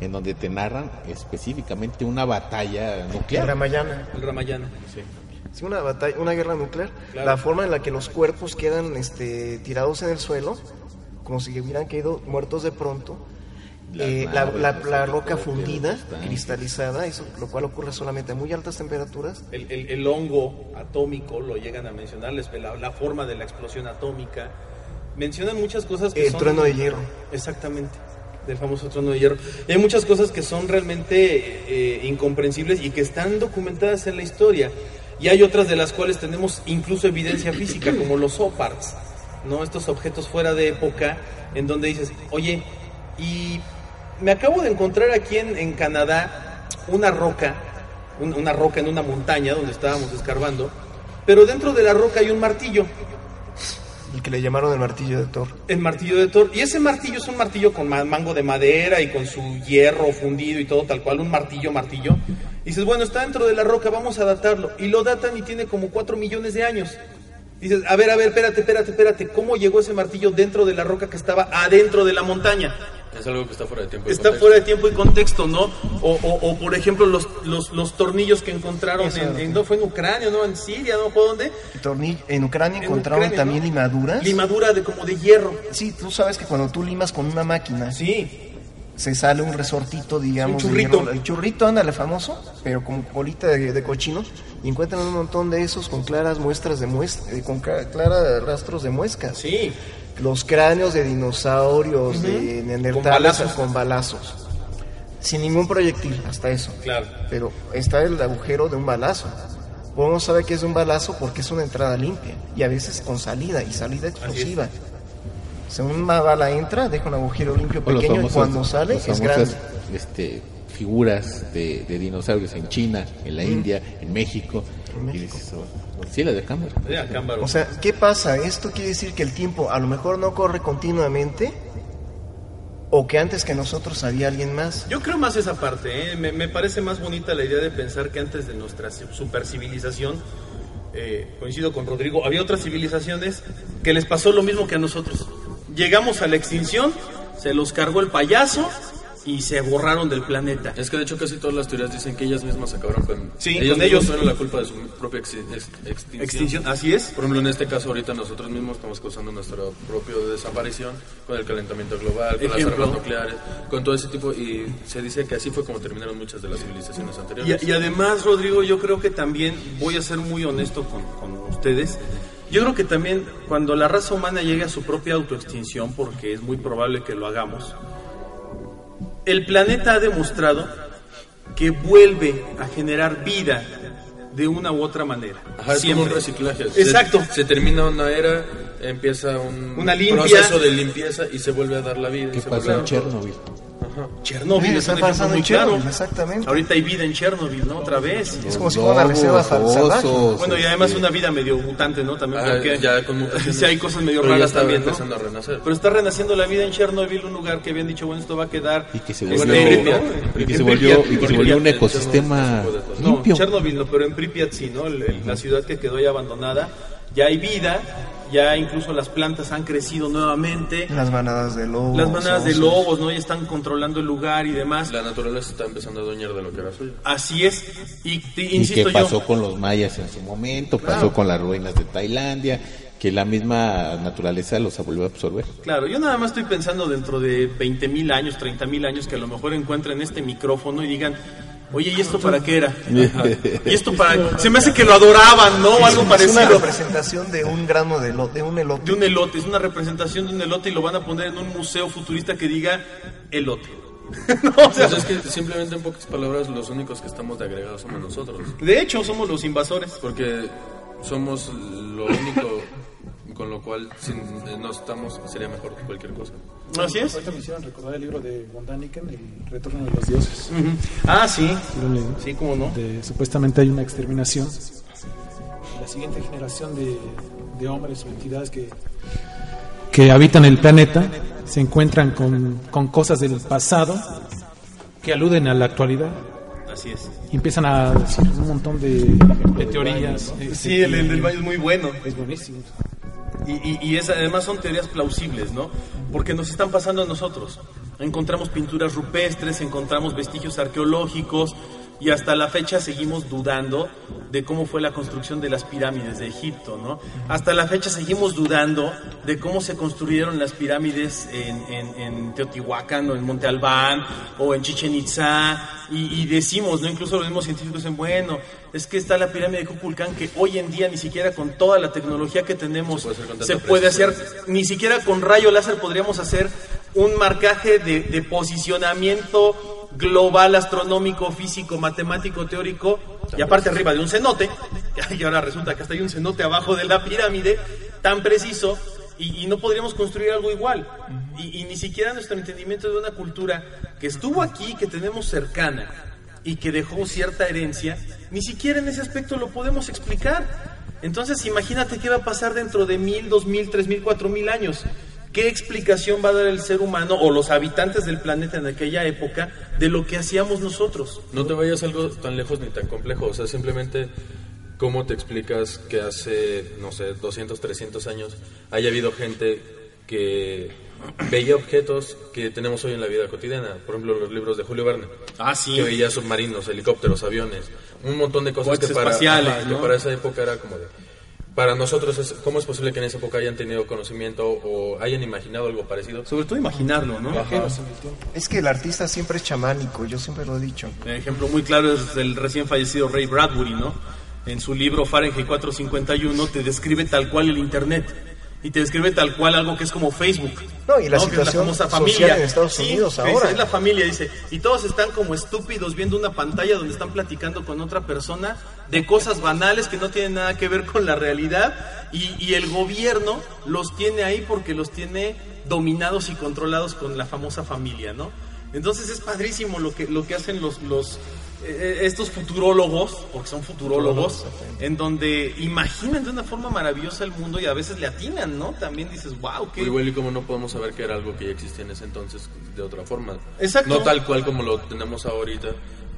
en donde te narran específicamente una batalla nuclear. Ramayana. El Ramayana. Sí, una batalla, una guerra nuclear. Claro. La forma en la que los cuerpos quedan este, tirados en el suelo, como si hubieran caído muertos de pronto. Eh, la, la- la roca fundida, cristalizada, eso, lo cual ocurre solamente a muy altas temperaturas. El, el- el hongo atómico lo llegan a mencionar, les- la, la forma de la explosión atómica. Mencionan muchas cosas que El son... trueno de hierro. Exactamente, del famoso trueno de hierro. Y hay muchas cosas que son realmente eh, incomprensibles y que están documentadas en la historia. Y hay otras de las cuales tenemos incluso evidencia física, como los OPARTs, ¿no? Estos objetos fuera de época, en donde dices, oye, y me acabo de encontrar aquí en, en Canadá una roca, un- una roca en una montaña donde estábamos escarbando, pero dentro de la roca hay un martillo. El que le llamaron el martillo de Thor. El martillo de Thor. Y ese martillo es un martillo con ma- mango de madera y con su hierro fundido y todo tal cual, un martillo, martillo. Y dices, bueno, está dentro de la roca, vamos a datarlo. Y lo datan y tiene como 4 millones de años. Dices, a ver, a ver, espérate, espérate, espérate. ¿Cómo llegó ese martillo dentro de la roca que estaba adentro de la montaña? Es algo que está fuera de tiempo. y Está contexto. fuera de tiempo y contexto, ¿no? O, o- o, por ejemplo, los, los, los tornillos que encontraron Eso, en, en- no fue en Ucrania, ¿no? En Siria, ¿no? ¿Fue dónde? Torni- En Ucrania En encontraron Ucrania, también ¿no? limaduras. Limadura de como de hierro. Sí, tú sabes que cuando tú limas con una máquina, Sí. se sale un resortito, digamos. Un de churrito. hierro. el churrito, ándale, famoso, pero con colita de, de cochino. Y encuentran un montón de esos con claras muestras de muestra, con cla- claras rastros de muescas. Sí. Los cráneos de dinosaurios, de neandertales Con balazos. con balazos. Sin ningún proyectil, hasta eso. Claro. Pero está el agujero de un balazo. Podemos saber que es un balazo porque es una entrada limpia y a veces con salida y salida explosiva. O sea, una bala entra, deja un agujero limpio pequeño y cuando sale es grande. este, figuras de, de dinosaurios en China, en la India, en México. Sí, la de cámbaro. O sea, ¿qué pasa? Esto quiere decir que el tiempo a lo mejor no corre continuamente o que antes que nosotros había alguien más. Yo creo más esa parte, ¿eh? me, me parece más bonita la idea de pensar que antes de nuestra supercivilización, eh, coincido con Rodrigo, había otras civilizaciones que les pasó lo mismo que a nosotros. Llegamos a la extinción, se los cargó el payaso y se borraron del planeta. Es que de hecho casi todas las teorías dicen que ellas mismas acabaron con Sí, ellos con ellos. tuvieron la culpa de su propia ex- extinción. Extinción, así es. Por ejemplo, en este caso ahorita nosotros mismos estamos causando nuestra propia desaparición con el calentamiento global, con Ejemplo. las armas nucleares, con todo ese tipo y se dice que así fue como terminaron muchas de las civilizaciones anteriores. Y, y además, Rodrigo, yo creo que también, voy a ser muy honesto con, con ustedes, yo creo que también cuando la raza humana llegue a su propia autoextinción, porque es muy probable que lo hagamos, el planeta ha demostrado que vuelve a generar vida de una u otra manera. Ajá, es como Siempre. un reciclaje. Exacto. Se, termina una era, empieza un Una limpia. proceso de limpieza y se vuelve a dar la vida. y ¿Qué se pasó en a- Chernobyl? Chernobyl Sí, es está un ejemplo pasando muy en Chernobyl, claro. exactamente. Ahorita hay vida en Chernobyl, ¿no? Otra vez. Es como si fuera una reserva salvaje. Bueno, y además este, una vida medio mutante, ¿no? También Ah, porque ya con mutaciones. sí hay cosas medio Pero raras también, ¿no? empezando a renacer. Pero está renaciendo la vida en Chernobyl, un lugar que habían dicho, bueno, esto va a quedar Y que se este, volvió, en- y que se volvió, y que se volvió un ecosistema No, limpio. Chernobyl no, pero en Pripyat sí, ¿no? El- la ciudad que quedó ahí abandonada, ya hay vida, ya incluso las plantas han crecido nuevamente, Las manadas de lobos. las manadas de lobos, ¿no? Ya están controlando el lugar y demás. La naturaleza está empezando a adueñar de lo que era suyo. Así es. Y, te- y insisto que pasó yo, con los mayas en su momento, Claro. pasó con las ruinas de Tailandia, que la misma naturaleza los volvió a absorber. Claro, yo nada más estoy pensando dentro de 20 mil años, 30 mil años, que a lo mejor encuentren este micrófono y digan, oye, ¿y esto para qué era? ¿Y esto para...? Se me hace que lo adoraban, ¿no? O algo Es una parecido. representación de un grano de, lo- de un elote. De un elote, es una representación de un elote y lo van a poner en un museo futurista que diga elote. no, o sea, Pues es que simplemente en pocas palabras los únicos que estamos de agregados somos nosotros. de hecho, somos los invasores. Porque somos lo único con lo cual si no estamos sería mejor que cualquier cosa. Así es. Ahorita me hicieron recordar el libro de von Daniken, El retorno de los dioses. Ujú. Ah, sí. Sí, cómo no. De- supuestamente hay una exterminación. La siguiente generación de, de hombres o entidades que, que habitan el planeta se encuentran con, con cosas del pasado que aluden a la actualidad Así es. y empiezan a decir un montón de, de teorías. este, Sí, el, el del baño es muy bueno. Es buenísimo. Y, y, es- además son teorías plausibles, ¿no? Porque nos están pasando a nosotros. Encontramos pinturas rupestres, encontramos vestigios arqueológicos y hasta la fecha seguimos dudando de cómo fue la construcción de las pirámides de Egipto, ¿no? Hasta la fecha seguimos dudando de cómo se construyeron las pirámides en, en- en Teotihuacán o en Monte Albán o en Chichen Itza y, y decimos, ¿no? Incluso los mismos científicos dicen, bueno, es que está la pirámide de Kukulcán que hoy en día ni siquiera con toda la tecnología que tenemos Se puede hacer se puede ni siquiera con rayo láser podríamos hacer un marcaje de, de posicionamiento global, astronómico, físico, matemático, teórico, y aparte arriba de un cenote, y ahora resulta que hasta hay un cenote abajo de la pirámide, tan preciso, y, no podríamos construir algo igual. Y, y ni siquiera nuestro entendimiento de una cultura que estuvo aquí, que tenemos cercana, y que dejó cierta herencia, ni siquiera en ese aspecto lo podemos explicar. Entonces imagínate qué va a pasar dentro de mil, dos mil, tres mil, cuatro mil años. ¿Qué explicación va a dar el ser humano o los habitantes del planeta en aquella época de lo que hacíamos nosotros? No te vayas algo tan lejos ni tan complejo, o sea, simplemente cómo te explicas que hace, no sé, 200, 300 años haya habido gente que veía objetos que tenemos hoy en la vida cotidiana, por ejemplo, los libros de Julio Verne. Ah, sí. Que veía submarinos, helicópteros, aviones, un montón de cosas que para, espaciales, ajá, que para esa época era como de... Para nosotros, es, ¿cómo es posible que en esa época hayan tenido conocimiento o hayan imaginado algo parecido? Sobre todo imaginarlo, ¿no? Ajá. Es que el artista siempre es chamánico, yo siempre lo he dicho. Un ejemplo muy claro es el recién fallecido Ray Bradbury, ¿no? En su libro Fahrenheit 451 te describe tal cual el Internet. Y te describe tal cual algo que es como Facebook. No, y la Que es famosa social en Estados Unidos Sí, ahora. Es la familia, dice. Y todos están como estúpidos viendo una pantalla donde están platicando con otra persona de cosas banales que no tienen nada que ver con la realidad. Y, y el gobierno los tiene ahí porque los tiene dominados y controlados con la famosa familia, ¿no? Entonces es padrísimo lo que, lo que hacen los, los estos futurólogos, porque son futurólogos, en donde imaginan de una forma maravillosa el mundo y a veces le atinan, ¿no? También dices, wow, qué... Igual y como no podemos saber que era algo que ya existía en ese entonces de otra forma. Exacto. No tal cual como lo tenemos ahorita,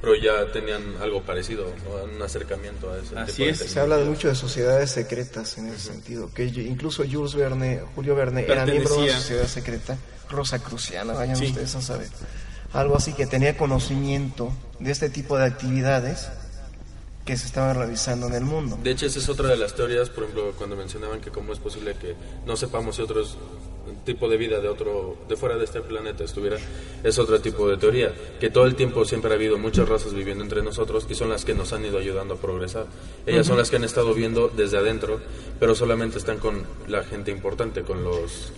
pero ya tenían algo parecido, ¿no? un acercamiento a ese Así tipo de es. Se habla de mucho de sociedades secretas en ese sentido, que incluso Jules Verne, Julio Verne era miembro de una sociedad secreta, Rosa Cruciana, vayan Sí. ustedes a saber. Algo así que tenía conocimiento de este tipo de actividades que se estaban realizando en el mundo. De hecho, esa es otra de las teorías, por ejemplo, cuando mencionaban que cómo es posible que no sepamos si otros tipo de vida de otro de fuera de este planeta estuviera es otro tipo de teoría que todo el tiempo siempre ha habido muchas razas viviendo entre nosotros y son las que nos han ido ayudando a progresar ellas son las que han estado viendo desde adentro pero solamente están con la gente importante con los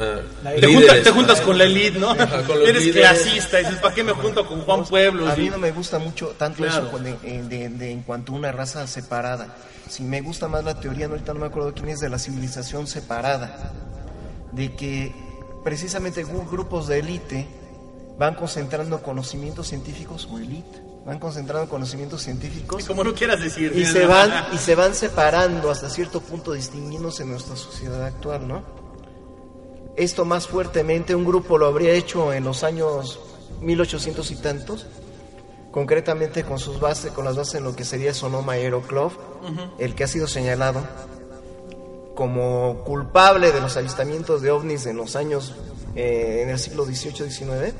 ah, Te, junta- líderes. te juntas con la elite, ¿no? Con los Eres líderes. clasista, dices, ¿para qué me junto con Juan Pueblos? A mí Y- no me gusta mucho tanto Claro. eso de, de- de- en cuanto a una raza separada. Si me gusta más la teoría, no, ahorita no me acuerdo quién es, de la civilización separada. De que precisamente grupos de élite van concentrando conocimientos científicos o élite, van concentrando conocimientos científicos Como no quieras decir. y se van y se van separando hasta cierto punto distinguiéndose en nuestra sociedad actual, ¿no? Esto más fuertemente un grupo lo habría hecho en los años 1800 y tantos, concretamente con sus bases, con las bases en lo que sería Sonoma Aeroclub, el que ha sido señalado como culpable de los avistamientos de ovnis en los años eh, en el siglo XVIII-XIX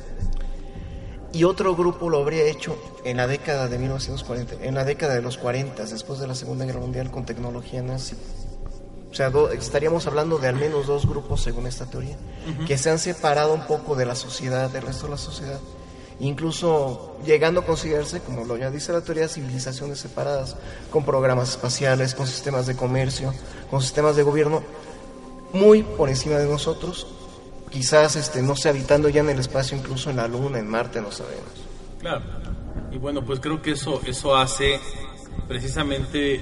y otro grupo lo habría hecho en la década de 1940, en la década de los 40, después de la Segunda Guerra Mundial con tecnología nazi. O sea, do- estaríamos hablando de al menos dos grupos según esta teoría, que se han separado un poco de la sociedad, del resto de la sociedad, incluso llegando a considerarse, como lo ya dice la teoría, civilizaciones separadas, con programas espaciales, con sistemas de comercio, con sistemas de gobierno muy por encima de nosotros, quizás este, no sé, habitando ya en el espacio, incluso en la Luna, en Marte, no sabemos. Claro. Y bueno, pues creo que eso, eso hace precisamente,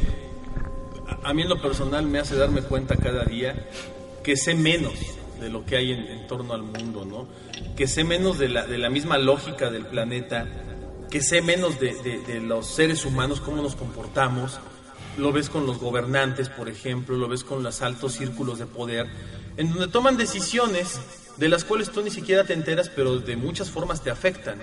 a, mí en lo personal me hace darme cuenta cada día que sé menos de lo que hay en, en torno al mundo, ¿no? Que sé menos de la, de la misma lógica del planeta, que sé menos de, de- de los seres humanos, cómo nos comportamos. Lo ves con los gobernantes, por ejemplo, lo ves con los altos círculos de poder, en donde toman decisiones de las cuales tú ni siquiera te enteras, pero de muchas formas te afectan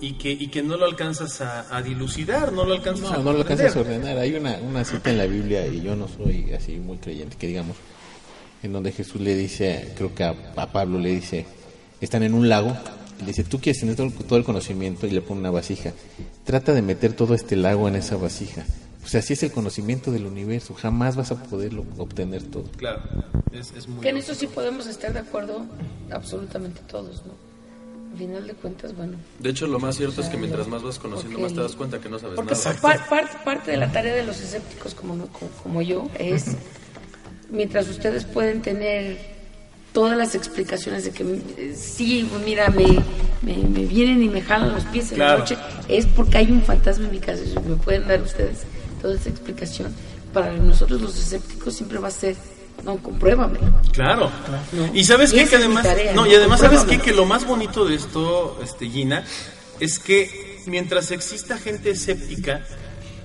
y, que, y que no lo alcanzas a, a dilucidar, no lo alcanzas a No, no lo alcanzas a comprender. ordenar. Hay una, una cita en la Biblia, y yo no soy así muy creyente, que digamos, en donde Jesús le dice, creo que a, a Pablo le dice, están en un lago, y le dice, tú quieres tener todo, todo el conocimiento, y le pone una vasija. Trata de meter todo este lago en esa vasija. O sea, así es el conocimiento del universo, jamás vas a poderlo obtener todo. Claro, es, es muy... Que en eso sí podemos estar de acuerdo absolutamente todos, ¿no? Al final de cuentas, bueno. De hecho, lo más cierto es que mientras más vas conociendo, más te das cuenta que no sabes Porque nada. par- par- parte de la tarea de los escépticos como, no- como, como yo es, mientras ustedes pueden tener todas las explicaciones de que eh, sí, mira, me, me, me vienen y me jalan los pies en la Claro. noche, es porque hay un fantasma en mi casa. Me pueden dar ustedes toda esa explicación. Para nosotros los escépticos siempre va a ser, no, compruébame. Claro. No. Y sabes Y qué? que además, tarea, no, y además sabes qué? Que lo más bonito de esto, este Gina, es que mientras exista gente escéptica,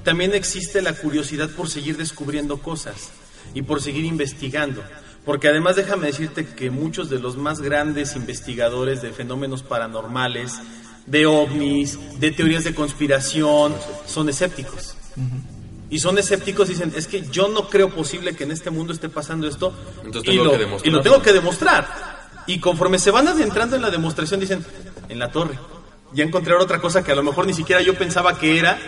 también existe la curiosidad por seguir descubriendo cosas y por seguir investigando. Porque además déjame decirte que muchos de los más grandes investigadores de fenómenos paranormales, de ovnis, de teorías de conspiración, son escépticos. Y son escépticos y dicen, es que yo no creo posible que en este mundo esté pasando esto. Entonces y, tengo lo, que y lo tengo que demostrar. Y conforme se van adentrando en la demostración, dicen, en la torre. Ya encontré otra cosa que a lo mejor ni siquiera yo pensaba que era,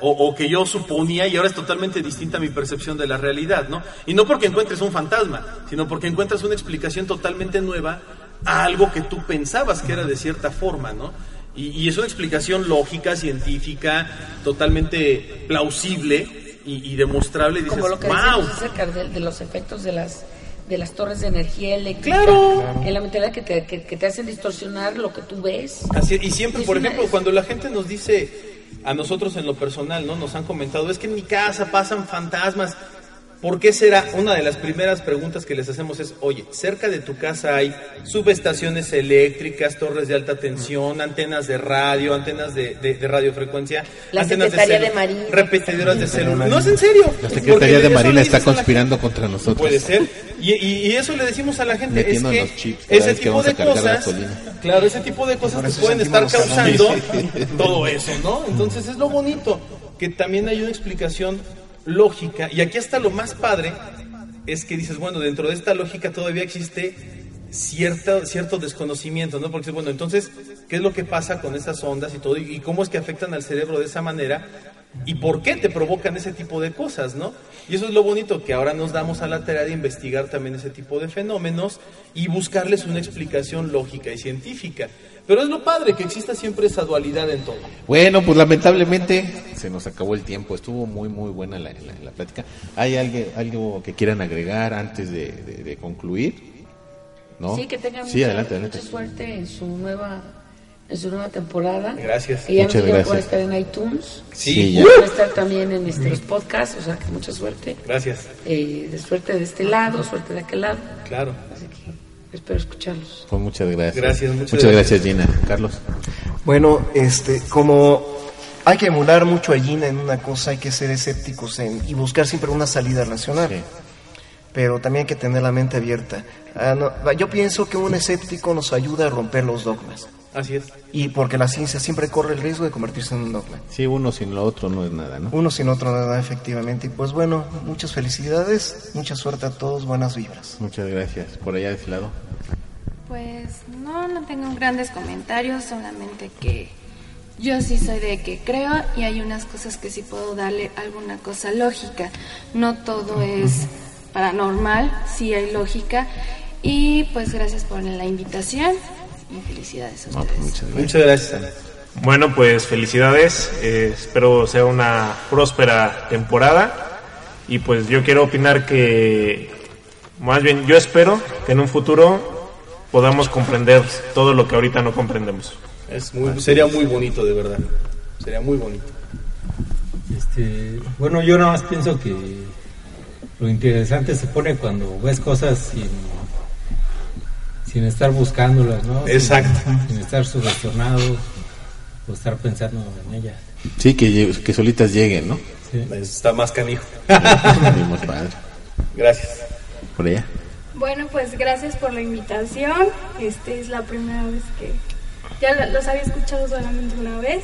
o, o que yo suponía, y ahora es totalmente distinta mi percepción de la realidad, ¿no? Y no porque encuentres un fantasma, sino porque encuentras una explicación totalmente nueva a algo que tú pensabas que era de cierta forma, ¿no? Y, y es una explicación lógica, científica, totalmente plausible y, y demostrable. Y dices, Como lo que wow, acerca de, de los efectos de las de las torres de energía eléctrica Claro. en la mentalidad que te, que, que te hacen distorsionar lo que tú ves. Así y siempre, Es por una- ejemplo, es- cuando la gente nos dice, a nosotros en lo personal, ¿no? Nos han comentado, es que en mi casa pasan fantasmas. ¿Por qué será? Una de las primeras preguntas que les hacemos es, oye, cerca de tu casa hay subestaciones eléctricas, torres de alta tensión, antenas de radio, antenas de, de- de radiofrecuencia, La antenas Secretaría de Marina. repetidoras de celular. No es en serio. La Secretaría de Marina está conspirando contra nosotros. Puede ser. Y, y- y eso le decimos a la gente. Metiendo es que los chips cada ese que tipo vamos de cosas. Claro, ese tipo de cosas eso pueden estar causando todo eso, ¿no? Entonces es lo bonito. Que también hay una explicación lógica. Y aquí está lo más padre. Es que dices, bueno, dentro de esta lógica todavía existe cierta, cierto desconocimiento, ¿no? Porque bueno, entonces, ¿qué es lo que pasa con esas ondas y todo? Y cómo es que afectan al cerebro de esa manera? ¿Y por qué te provocan ese tipo de cosas, no? Y eso es lo bonito, que ahora nos damos a la tarea de investigar también ese tipo de fenómenos y buscarles una explicación lógica y científica. Pero es lo padre, que exista siempre esa dualidad en todo. Bueno, pues lamentablemente se nos acabó el tiempo. Estuvo muy, muy buena la, la- la plática. ¿Hay algo, algo que quieran agregar antes de, de- de concluir? ¿No? Sí, que tengan Sí, mucha, adelante, adelante. mucha suerte en su nueva en su nueva temporada. Gracias. Ya Muchas gracias. estar en iTunes. Sí, ya. Estar también en este, los podcasts, o sea que mucha suerte. Gracias. Eh, de suerte de este lado, suerte de aquel lado. Claro. Así que espero escucharlos. Pues muchas gracias. Gracias, muchas muchas gracias. gracias, Gina. Carlos. Bueno, este, como hay que emular mucho a Gina en una cosa, hay que ser escépticos en, y buscar siempre una salida racional. Sí. Pero también hay que tener la mente abierta. Ah, no, yo pienso que un escéptico nos ayuda a romper los dogmas. Así es. Y porque la ciencia siempre corre el riesgo de convertirse en un dogma. Sí, uno sin lo otro no es nada, ¿no? Uno sin otro nada, efectivamente. Y pues bueno, muchas felicidades, mucha suerte a todos, buenas vibras. Muchas gracias. Por allá de ese lado. Pues no, no tengo grandes comentarios, solamente que yo sí soy de que creo y hay unas cosas que sí puedo darle alguna cosa lógica. No todo es paranormal, sí hay lógica. Y pues gracias por la invitación y felicidades a No, ustedes. pues muchas gracias. Muchas gracias. Bueno, pues felicidades. eh, espero sea una próspera temporada. Y pues yo quiero opinar que, más bien, yo espero que en un futuro podamos comprender todo lo que ahorita no comprendemos. Es muy, sería muy bonito, de verdad. Sería muy bonito. Este, bueno, yo nada más pienso que lo interesante se pone cuando ves cosas sin, sin estar buscándolas, ¿no? Sin- Exacto. Sin, estar sugestionado o estar pensando en ellas. Sí, que, que solitas lleguen, ¿no? Sí. Está más canijo. Sí, muy padre. Gracias. Por allá. Bueno, pues gracias por la invitación. Este es la primera vez que ya lo- los había escuchado solamente una vez.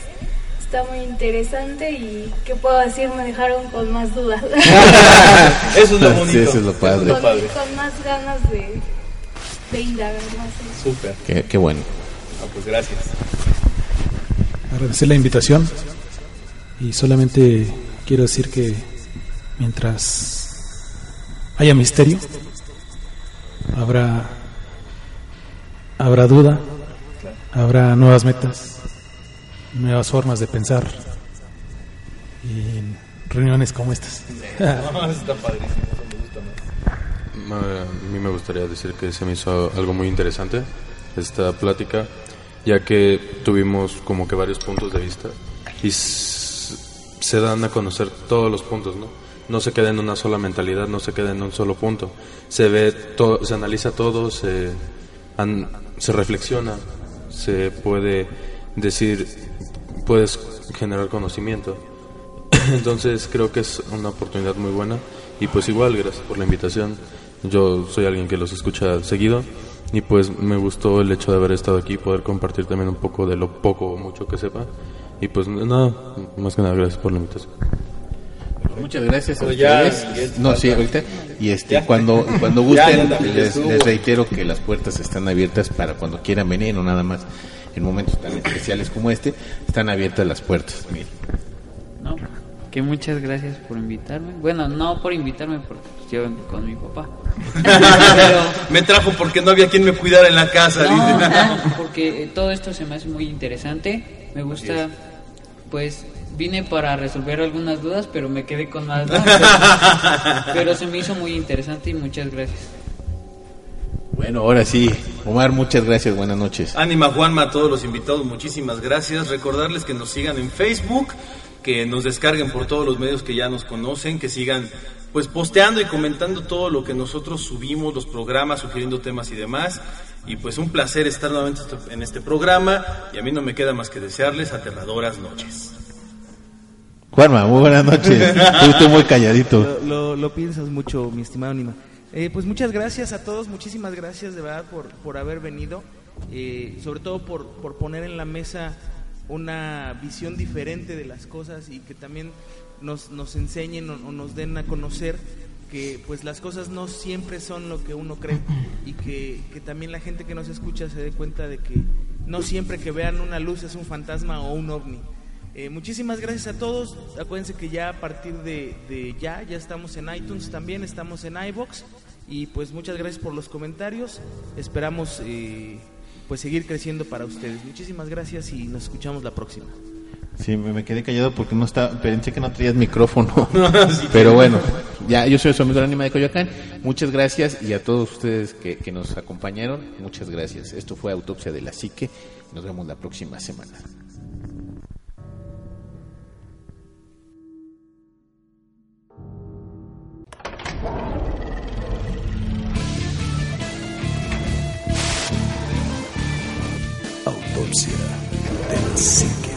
Está muy interesante y qué puedo decir, me dejaron con más dudas. Eso es lo Sí, bonito. eso es lo padre. Eso es lo padre. con, con más ganas de, de indagar más. Súper. Qué, qué bueno. Ah, pues gracias. agradecer la invitación y solamente quiero decir que mientras haya misterio habrá habrá duda habrá nuevas metas nuevas formas de pensar y en reuniones como estas No, está padrísimo. Eso me gusta más. Ma- A mí me gustaría decir que se me hizo algo muy interesante esta plática, ya que tuvimos como que varios puntos de vista y se dan a conocer todos los puntos, ¿no? No se queda en una sola mentalidad, no se queda en un solo punto. Se ve todo, se analiza todo, se, an- se reflexiona, se puede decir, puedes generar conocimiento. Entonces creo que es una oportunidad muy buena y pues igual gracias por la invitación. Yo soy alguien que los escucha seguido y pues me gustó el hecho de haber estado aquí, poder compartir también un poco de lo poco o mucho que sepa. Y pues nada, más que nada gracias por la invitación. Muchas gracias a ya, ustedes. No, sí, ahorita. Y este, Ya. cuando, cuando gusten, ya les, les reitero que las puertas están abiertas para cuando quieran venir, no nada más en momentos tan especiales como este, están abiertas las puertas. Miguel. No, que muchas gracias por invitarme. Bueno, no por invitarme, porque pues, yo vengo con mi papá. Me trajo porque no había quien me cuidara en la casa. No, dice. no, porque eh, todo esto se me hace muy interesante. Me gusta, pues vine para resolver algunas dudas, pero me quedé con más dudas. Pero, pero se me hizo muy interesante y muchas gracias. Bueno, ahora sí, Omar, muchas gracias, buenas noches. Ánima Juanma, a todos los invitados, muchísimas gracias. Recordarles que nos sigan en Facebook, que nos descarguen por todos los medios que ya nos conocen, que sigan pues posteando y comentando todo lo que nosotros subimos, los programas, sugiriendo temas y demás. Y pues un placer estar nuevamente en este programa y a mí no me queda más que desearles aterradoras noches. Juanma, muy buenas noches. Estuviste muy calladito. Lo, lo- lo piensas mucho, mi estimado Anima. Eh, pues muchas gracias a todos, muchísimas gracias de verdad por, por haber venido, eh, sobre todo por, por poner en la mesa una visión diferente de las cosas y que también nos, nos enseñen o, nos den a conocer que pues las cosas no siempre son lo que uno cree y que, que también la gente que nos escucha se dé cuenta de que no siempre que vean una luz es un fantasma o un ovni. Eh, muchísimas gracias a todos. Acuérdense que ya a partir de, de ya, ya estamos en iTunes también, estamos en iBox. Y pues muchas gracias por los comentarios. Esperamos eh, pues seguir creciendo para ustedes. Muchísimas gracias y nos escuchamos la próxima. Sí, me, quedé callado porque no estaba, pensé que no traías micrófono. Pero bueno, ya yo soy su amigo Anima de Coyoacán. Muchas gracias y a todos ustedes que, que nos acompañaron, muchas gracias. Esto fue Autopsia de la Psique. Nos vemos la próxima semana. Autopsia de la psique.